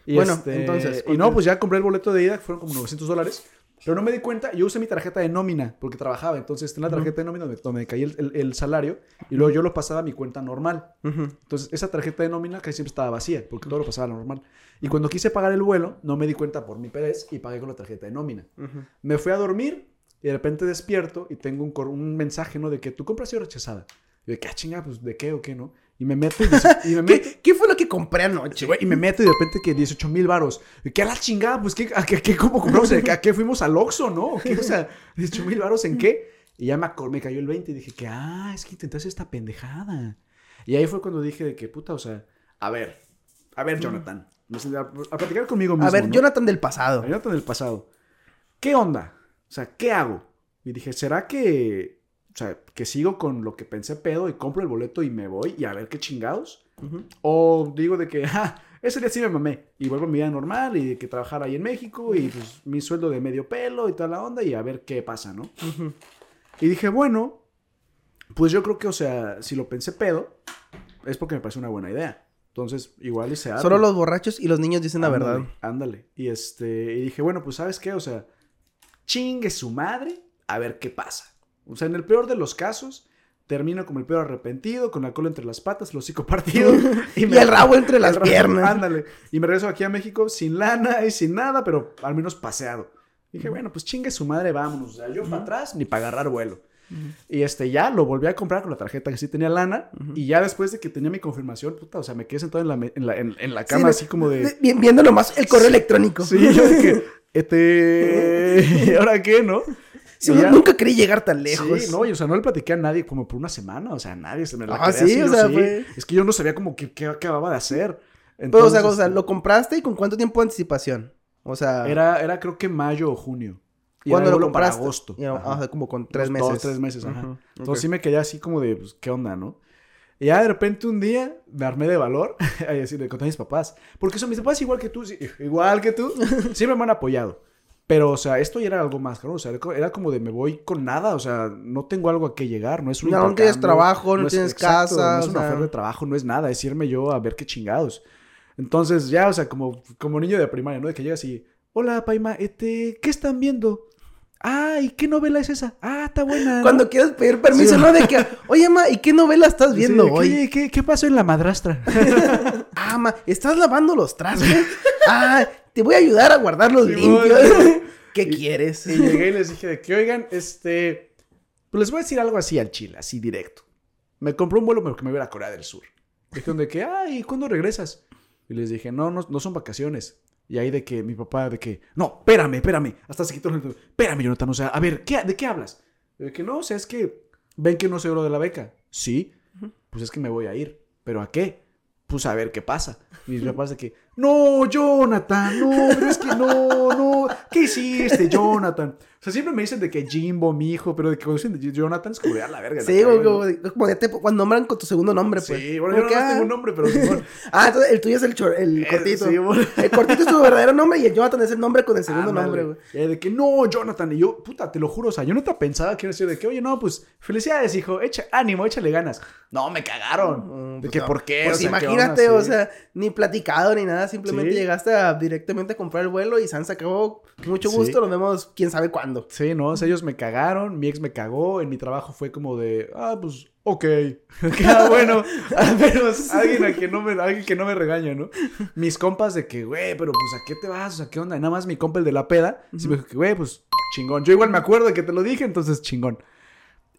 Y Bueno, este, entonces, Y no, pues ya compré el boleto de ida, que fueron como 900 dólares. Pero no me di cuenta, yo usé mi tarjeta de nómina porque trabajaba. Entonces, en la tarjeta de nómina donde, me caía el, el- el salario y luego yo lo pasaba a mi cuenta normal. Entonces, esa tarjeta de nómina casi siempre estaba vacía porque todo lo pasaba a la normal. Y cuando quise pagar el vuelo, no me di cuenta por mi perez y pagué con la tarjeta de nómina. Ujú. Me fui a dormir y de repente despierto y tengo un, un mensaje, ¿no? De que tu compra ha sido rechazada. Y de que, ah, chinga, pues, ¿de qué o qué, no? Y me meto y, <laughs> me meto... ¿Qué, ¿Qué fue lo que compré anoche? Güey, y me meto y de repente que 18 mil varos. ¿Qué a la chingada? Pues, ¿qué, a qué, qué- cómo compramos? ¿A qué fuimos al Oxxo, no? ¿O qué? O sea, 18 mil varos en qué? Y ya me, me cayó el 20 y dije que, ah, es que intentaste esta pendejada. Y ahí fue cuando dije de que, puta, o sea, a ver, a ver, Jonathan. A, a platicar conmigo mismo. A ver, ¿no? Jonathan del pasado. A Jonathan del pasado. ¿Qué onda? O sea, ¿qué hago? Y dije, ¿será que sea, que sigo con lo que pensé pedo y compro el boleto y me voy y a ver qué chingados. O digo de que, <laughs> ah, ese día sí me mamé y vuelvo a mi vida normal y de que trabajar ahí en México y pues mi sueldo de medio pelo y toda la onda y a ver qué pasa, ¿no? Ujú. Y dije, bueno, pues yo creo que, o sea, si lo pensé pedo, es porque me parece una buena idea. Entonces, igual y se arma. Solo los borrachos y los niños dicen la verdad. Ándale. Y este, y dije, bueno, pues ¿sabes qué? O sea, chingue su madre, a ver qué pasa. O sea, en el peor de los casos, termino como el peor arrepentido, con la cola entre las patas, el hocico <laughs> partido. <laughs> Y el rabo entre las <laughs> rabo- piernas. Ándale. Y me regreso aquí a México sin lana y sin nada, pero al menos paseado. Dije, bueno, pues chingue su madre, vámonos. O sea, yo para atrás ni para agarrar vuelo. Y este, ya lo volví a comprar con la tarjeta que sí tenía lana. Y ya después de que tenía mi confirmación, puta, o sea, me quedé sentado en la, me- en la, en- en la Sí, cama no- así como de... Vi- Viéndolo más, el correo electrónico. Sí, yo de que, este, ¿ahora qué, no? Sí, Y nunca creí llegar tan lejos. Sí, no, y, o sea, no le platiqué a nadie como por una semana, o sea, nadie se me la Ah, sí, así, o sea, sí. fue- Es que yo no sabía como qué acababa de hacer. Pero, o sea, Entonces, o sea, lo compraste y con cuánto tiempo de anticipación. O sea, Era, era creo que mayo o junio. Y ¿cuándo lo vuelo para compraste? agosto. Y, Ajá. como con tres meses. Dos, tres meses, ajá. Entonces ok. sí me quedé así como de, pues, ¿qué onda, no? Y ya de repente un día me armé de valor a decir, le conté a mis papás. Porque son mis papás igual que tú, igual que tú, <laughs> siempre me han apoyado. Pero, o sea, esto ya era algo más, claro. O sea, era como de me voy con nada. O sea, no tengo algo a qué llegar. No es un No, no tienes trabajo, no es- tienes exacto, casa, No es una sea. oferta de trabajo, no es nada. Es irme yo a ver qué chingados. Entonces, ya, o sea, como, como niño de primaria, ¿no? De que llegas y, hola, Paima, este, ¿qué están viendo? Ah, ¿y qué novela es esa? Ah, está buena. ¿no?". Cuando quieres pedir permiso, Sí. ¿no? De que, <laughs> oye, ma, ¿y qué novela estás viendo Sí, hoy? ¿qué, qué, qué pasó en la madrastra? <laughs> Ah, ma, ¿estás lavando los trastes? <laughs> ah, te voy a ayudar a guardarlos Sí, limpios. bueno. <laughs> ¿Qué Y- quieres? Y llegué y les dije de que, oigan, este, pues les voy a decir algo así al chile, así directo. Me compré un vuelo porque me voy a Corea del Sur. Dijeron de que, ay, ¿cuándo regresas? Y les dije, no, no, no son vacaciones. Y ahí de que mi papá, de que, no, espérame, espérame. Hasta se quitó el... Espérame, Jonathan, o sea, a ver, ¿qué, ¿de qué hablas? De que no, o sea, es que ven que no sé lo de la beca. Sí, pues es que me voy a ir. ¿Pero a qué? Pues a ver qué pasa. Y mis <laughs> papás de que, no, Jonathan, no, pero es que no, no, ¿qué hiciste, Jonathan? O sea, siempre me dicen de que Jimbo, mi hijo, pero de que cuando dicen de Jonathan es como de a la verga. Sí, como, como, de- como de te- cuando nombran con tu segundo nombre, ¿no? pues. Sí, bueno, yo no que, tengo ah, un nombre, pero. <laughs> Ah, entonces el tuyo es el, chor- el Eh, cortito. sí, bueno. El cortito es tu verdadero nombre y el Jonathan es el nombre con el segundo nombre, güey. Y de que no, Jonathan. Y yo, puta, te lo juro, o sea, yo no te pensaba que iba a decir de que, oye, no, pues, felicidades, hijo, echa, ánimo, échale ganas. No, me cagaron. Mm, de pues que, no. ¿por qué? Pues O sea, ¿qué imagínate, onda? o sea, ni platicado ni nada, simplemente Sí. llegaste a directamente a comprar el vuelo y se acabó. Mucho Sí. gusto, nos vemos quién sabe cuándo. Sí, no, o sea, ellos me cagaron, mi ex me cagó, en mi trabajo fue como de, ah, pues, ok. <laughs> ah, bueno, al menos <laughs> alguien a que no me, alguien que no me regaña, ¿no? Mis compas de que, güey, pero pues, ¿a qué te vas? O sea, ¿qué onda? Y nada más mi compa, el de la peda, sí me dijo que, güey, pues, chingón. Yo igual me acuerdo de que te lo dije, entonces, chingón.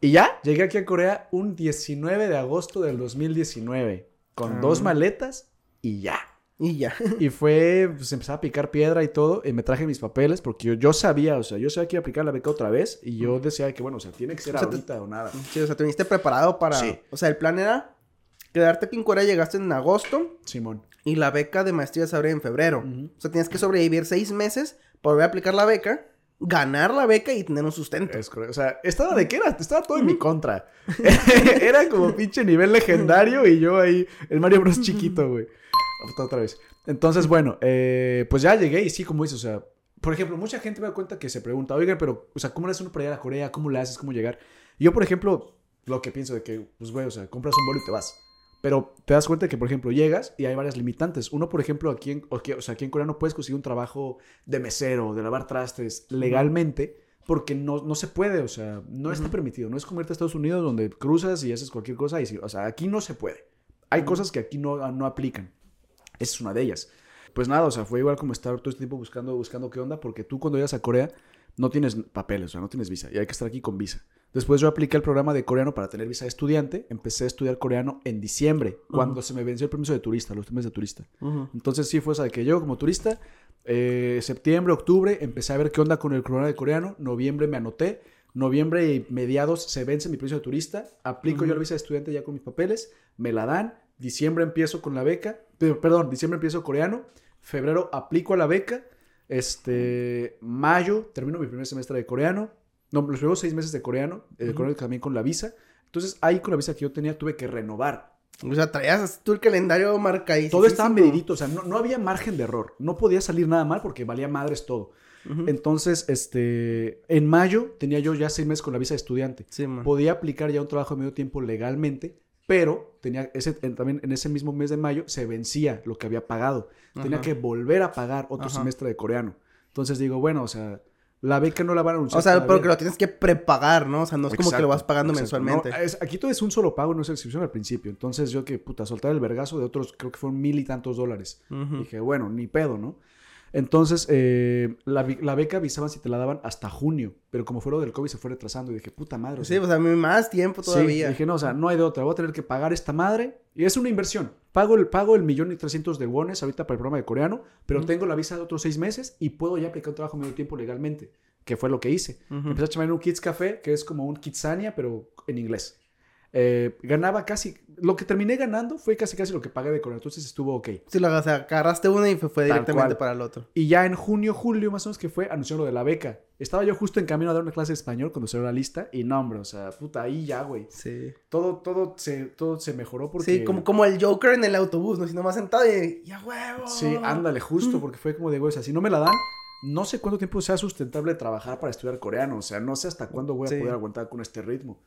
Y ya, llegué aquí a Corea un 19 de agosto del 2019, con Ah. dos maletas y ya. Y ya. Y fue, pues empezaba a picar piedra y todo, y me traje mis papeles porque yo, yo sabía, o sea, yo sabía que iba a aplicar la beca otra vez, y yo decía que, bueno, o sea, tiene que ser O sea, te- ahorita o nada. Sí, o sea, te viniste preparado para. Sí. O sea, el plan era quedarte aquí en Corea, llegaste en agosto Simón. y la beca de maestría se abre en febrero. O sea, tienes que sobrevivir seis meses para volver a aplicar la beca, ganar la beca y tener un sustento. Es correcto. O sea, estaba de qué era, estaba todo en mi contra. <laughs> <laughs> era como pinche nivel legendario y yo ahí, el Mario Bros <laughs> chiquito, güey. Otra- vez. Entonces, bueno, eh, pues ya llegué y sí, como dices, o sea, por ejemplo, mucha gente me da cuenta que se pregunta, oigan, pero, o sea, ¿cómo le haces uno para ir a Corea? ¿Cómo le haces? ¿Cómo llegar? Yo, por ejemplo, lo que pienso de que, pues, güey, o sea, compras un vuelo y te vas. Pero te das cuenta que, por ejemplo, llegas y hay varias limitantes. Uno, por ejemplo, aquí en, o sea, aquí en Corea no puedes conseguir un trabajo de mesero, de lavar trastes legalmente, porque no, no se puede, o sea, no está Ujú. permitido. No es como irte a Estados Unidos donde cruzas y haces cualquier cosa. Y, o sea, aquí no se puede. Hay Ujú. cosas que aquí no, no aplican. Esa es una de ellas. Pues nada, o sea, fue igual como estar todo este tiempo buscando, buscando qué onda, porque tú cuando llegas a Corea no tienes papeles, o sea, no tienes visa, y hay que estar aquí con visa. Después yo apliqué el programa de coreano para tener visa de estudiante, empecé a estudiar coreano en diciembre, cuando se me venció el permiso de turista, los meses de turista. Entonces sí fue, o sea, de que llego como turista, eh, septiembre, octubre, empecé a ver qué onda con el programa de coreano, noviembre me anoté, noviembre y mediados se vence mi permiso de turista, aplico yo la visa de estudiante ya con mis papeles, me la dan, diciembre empiezo con la beca, perdón, diciembre empiezo coreano, febrero aplico a la beca, este, mayo termino mi primer semestre de coreano, No, los primeros seis meses de coreano, eh, Ujú. coreano también con la visa. Entonces, ahí con la visa que yo tenía, tuve que renovar. O sea, traías tú el calendario marcadísimo. Todo estaba medidito, o sea, no, no había margen de error. No podía salir nada mal porque valía madres todo. Entonces, este, en mayo tenía yo ya seis meses con la visa de estudiante. Sí, man. Podía aplicar ya un trabajo de medio tiempo legalmente, pero tenía ese, también en ese mismo mes de mayo se vencía lo que había pagado. Tenía Ajá. que volver a pagar otro Ajá. semestre de coreano. Entonces digo, bueno, o sea, la beca no la van a anunciar. O sea, porque lo tienes que prepagar, ¿no? O sea, no es como que lo vas pagando exacto. mensualmente. No, es- aquí todo es un solo pago, no es inscripción al principio. Entonces yo que, puta, soltar el vergazo de otros, creo que fueron mil y tantos dólares. Dije, bueno, ni pedo, ¿no? Entonces, eh, la, la beca avisaban si te la daban hasta junio, pero como fue lo del COVID se fue retrasando y dije, puta madre. o Sí, sea, pues a mí más tiempo sí, todavía. dije, no, o sea, no hay de otra, voy a tener que pagar esta madre y es una inversión. Pago el, pago el millón y trescientos de wones ahorita para el programa de coreano, pero tengo la visa de otros seis meses y puedo ya aplicar un trabajo medio tiempo legalmente, que fue lo que hice. Empecé a chamar en un Kids Café, que es como un Kidsania, pero en inglés. Eh, ganaba casi, lo que terminé ganando fue casi casi lo que pagué de coreano, entonces estuvo ok. Sí, lo, o sea, agarraste uno y fue, directamente para el otro. Y ya en junio, julio, más o menos que fue, anunció lo de la beca. Estaba yo justo en camino a dar una clase de español cuando salió la lista. Y no, hombre, o sea, puta, ahí ya, güey. Sí. Todo, todo se, todo se mejoró porque... Sí, como, como el Joker en el autobús, ¿no? Si nomás sentado y... ¡Ya huevo! Sí, ándale, justo, porque fue como de, güey, o sea, si no me la dan, no sé cuánto tiempo sea sustentable trabajar para estudiar coreano. O sea, no sé hasta cuándo voy a Sí. poder aguantar con este ritmo.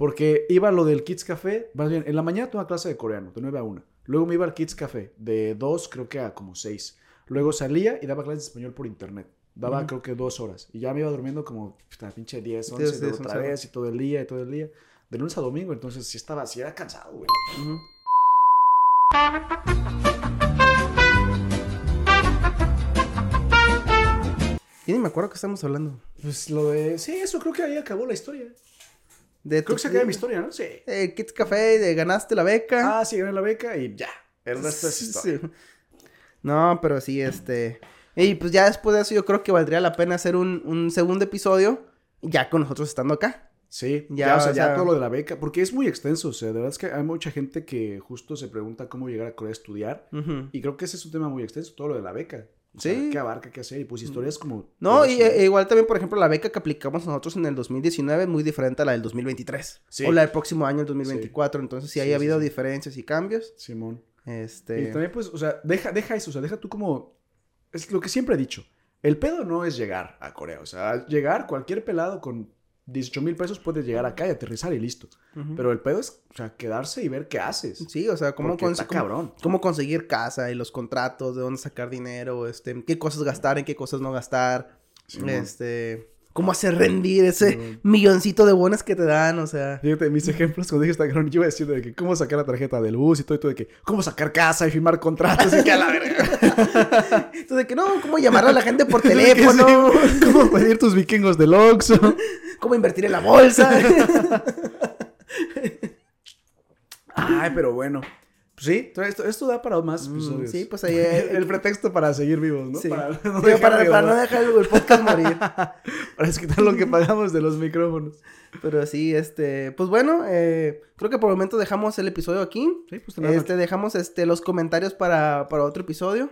Porque iba lo del Kids Café, más bien, en la mañana tuve una clase de coreano, de 9 a 1. Luego me iba al Kids Café, de 2 creo que a como 6. Luego salía y daba clases de español por internet. Daba Ujú. creo que dos horas. Y ya me iba durmiendo como puta, pinche 10, Sí, 11, sí, son otra vez y todo el día y todo el día. De lunes a domingo, entonces sí estaba, sí era cansado, güey. Ujú. Y ni me acuerdo que estamos hablando. Pues lo de... Sí, eso creo que ahí acabó la historia. De Creo tu- que se acaba mi historia, ¿no? Sí. Eh, Kids Café, de ganaste la beca. Ah, sí, gané la beca y ya. El resto es historia. Sí. No, pero sí, este... Y pues ya después de eso yo creo que valdría la pena hacer un, un segundo episodio ya con nosotros estando acá. Sí, Ya, ya, o sea, ya todo lo de la beca, porque es muy extenso, o sea, de verdad es que hay mucha gente que justo se pregunta cómo llegar a Corea a estudiar, y creo que ese es un tema muy extenso, todo lo de la beca. O sea, Sí. ¿Qué abarca, qué hacer? Y pues historias como... No, y eh, igual también, por ejemplo, la beca que aplicamos nosotros en el 2019 es muy diferente a la del 2023. Sí. O la del próximo año, el 2024. Entonces sí, Sí, hay sí, habido sí. diferencias y cambios. Simón. Este... Y también, pues, o sea, deja, deja eso, o sea, deja tú como... Es lo que siempre he dicho. El pedo no es llegar a Corea, o sea, llegar cualquier pelado con 18 mil pesos puede llegar acá y aterrizar y listo. Pero el pedo es, o sea, quedarse y ver qué haces. Sí, o sea, cómo, cons- está cómo- cabrón. cómo conseguir casa y los contratos, de dónde sacar dinero, este, qué cosas gastar, en qué cosas no gastar, Simón. este, cómo hacer rendir ese milloncito de bonos que te dan, o sea. Fíjate, mis ejemplos, cuando dije cabrón, yo iba decir de que cómo sacar la tarjeta del bus y todo, y todo de que cómo sacar casa y firmar contratos y que a la verga. <laughs> Entonces, que no, cómo llamar a la gente por <laughs> teléfono, sí, <laughs> cómo pedir tus vikingos del Oxxo. cómo invertir en la bolsa. Ay, pero bueno. Sí, esto, esto da para más Mm, episodios. sí, pues <laughs> ahí, eh, El pretexto para seguir vivos, ¿no? Sí. Para no Digo, para, no dejar el, podcast morir. <laughs> Para desquitar lo que <laughs> pagamos de los micrófonos. Pero sí, este, pues bueno, eh, creo que por el momento dejamos el episodio aquí. Sí, pues Este, dejamos este, los comentarios para, para otro episodio.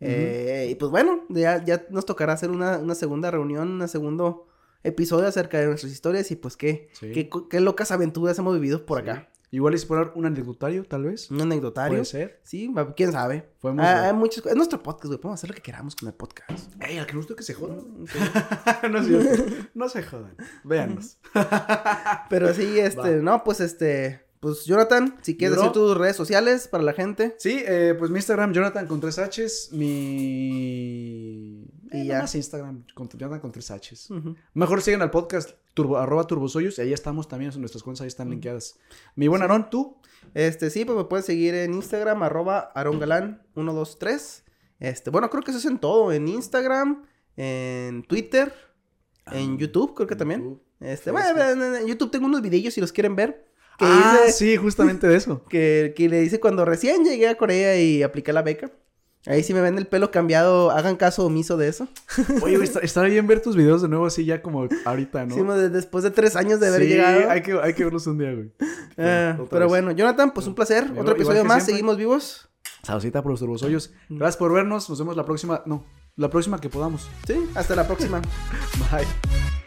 Eh, y pues bueno, ya, ya nos tocará hacer una, una segunda reunión, un segundo episodio acerca de nuestras historias y pues qué, Sí. qué, qué locas aventuras hemos vivido por acá. Igual es poner un anecdotario, tal vez. Un anecdotario. Puede ser. Sí, quién sabe. Podemos Ah, hay muchas co- Es nuestro podcast, güey. Podemos hacer lo que queramos con el podcast. Ey, al que nos toque se jodan. <laughs> Ok. no cierto. No se jodan. Véannos. <laughs> Pero sí, este, no, pues este, pues Jonathan, si quieres Bro. decir tus redes sociales para la gente. Sí, eh, pues mi Instagram, Jonathan con tres Hs. Mi. Y Eh, ya. nada más Instagram, con- Jonathan con tres Hs. Mejor sigan al podcast turbo, arroba turbosoyos. Y ahí estamos también, nuestras cuentas ahí están linkeadas. Mi buen Aarón, tú. Este, sí, pues me puedes seguir en Instagram, arroba arongalán123. Este, bueno, creo que eso es en todo. En Instagram, en Twitter, en YouTube, creo que también. Este, Facebook. bueno, en, YouTube tengo unos videillos si los quieren ver. Que, Ah, hice- sí, justamente de eso. <laughs> que, que le hice cuando recién llegué a Corea y apliqué la beca. Ahí sí me ven el pelo cambiado, hagan caso omiso de eso. <laughs> Oye, está, está bien ver tus videos de nuevo así ya como ahorita, ¿no? Sí, de- después de tres años de haber Sí, llegado. Hay que, hay que verlos un día, güey. <laughs> Ah, pero vez. bueno, Jonathan, pues un placer. Otro episodio más, siempre. seguimos vivos. Saludcita por los turbosollos. Gracias por vernos. Nos vemos la próxima. No, la próxima que podamos. Sí, hasta la próxima. <laughs> Bye.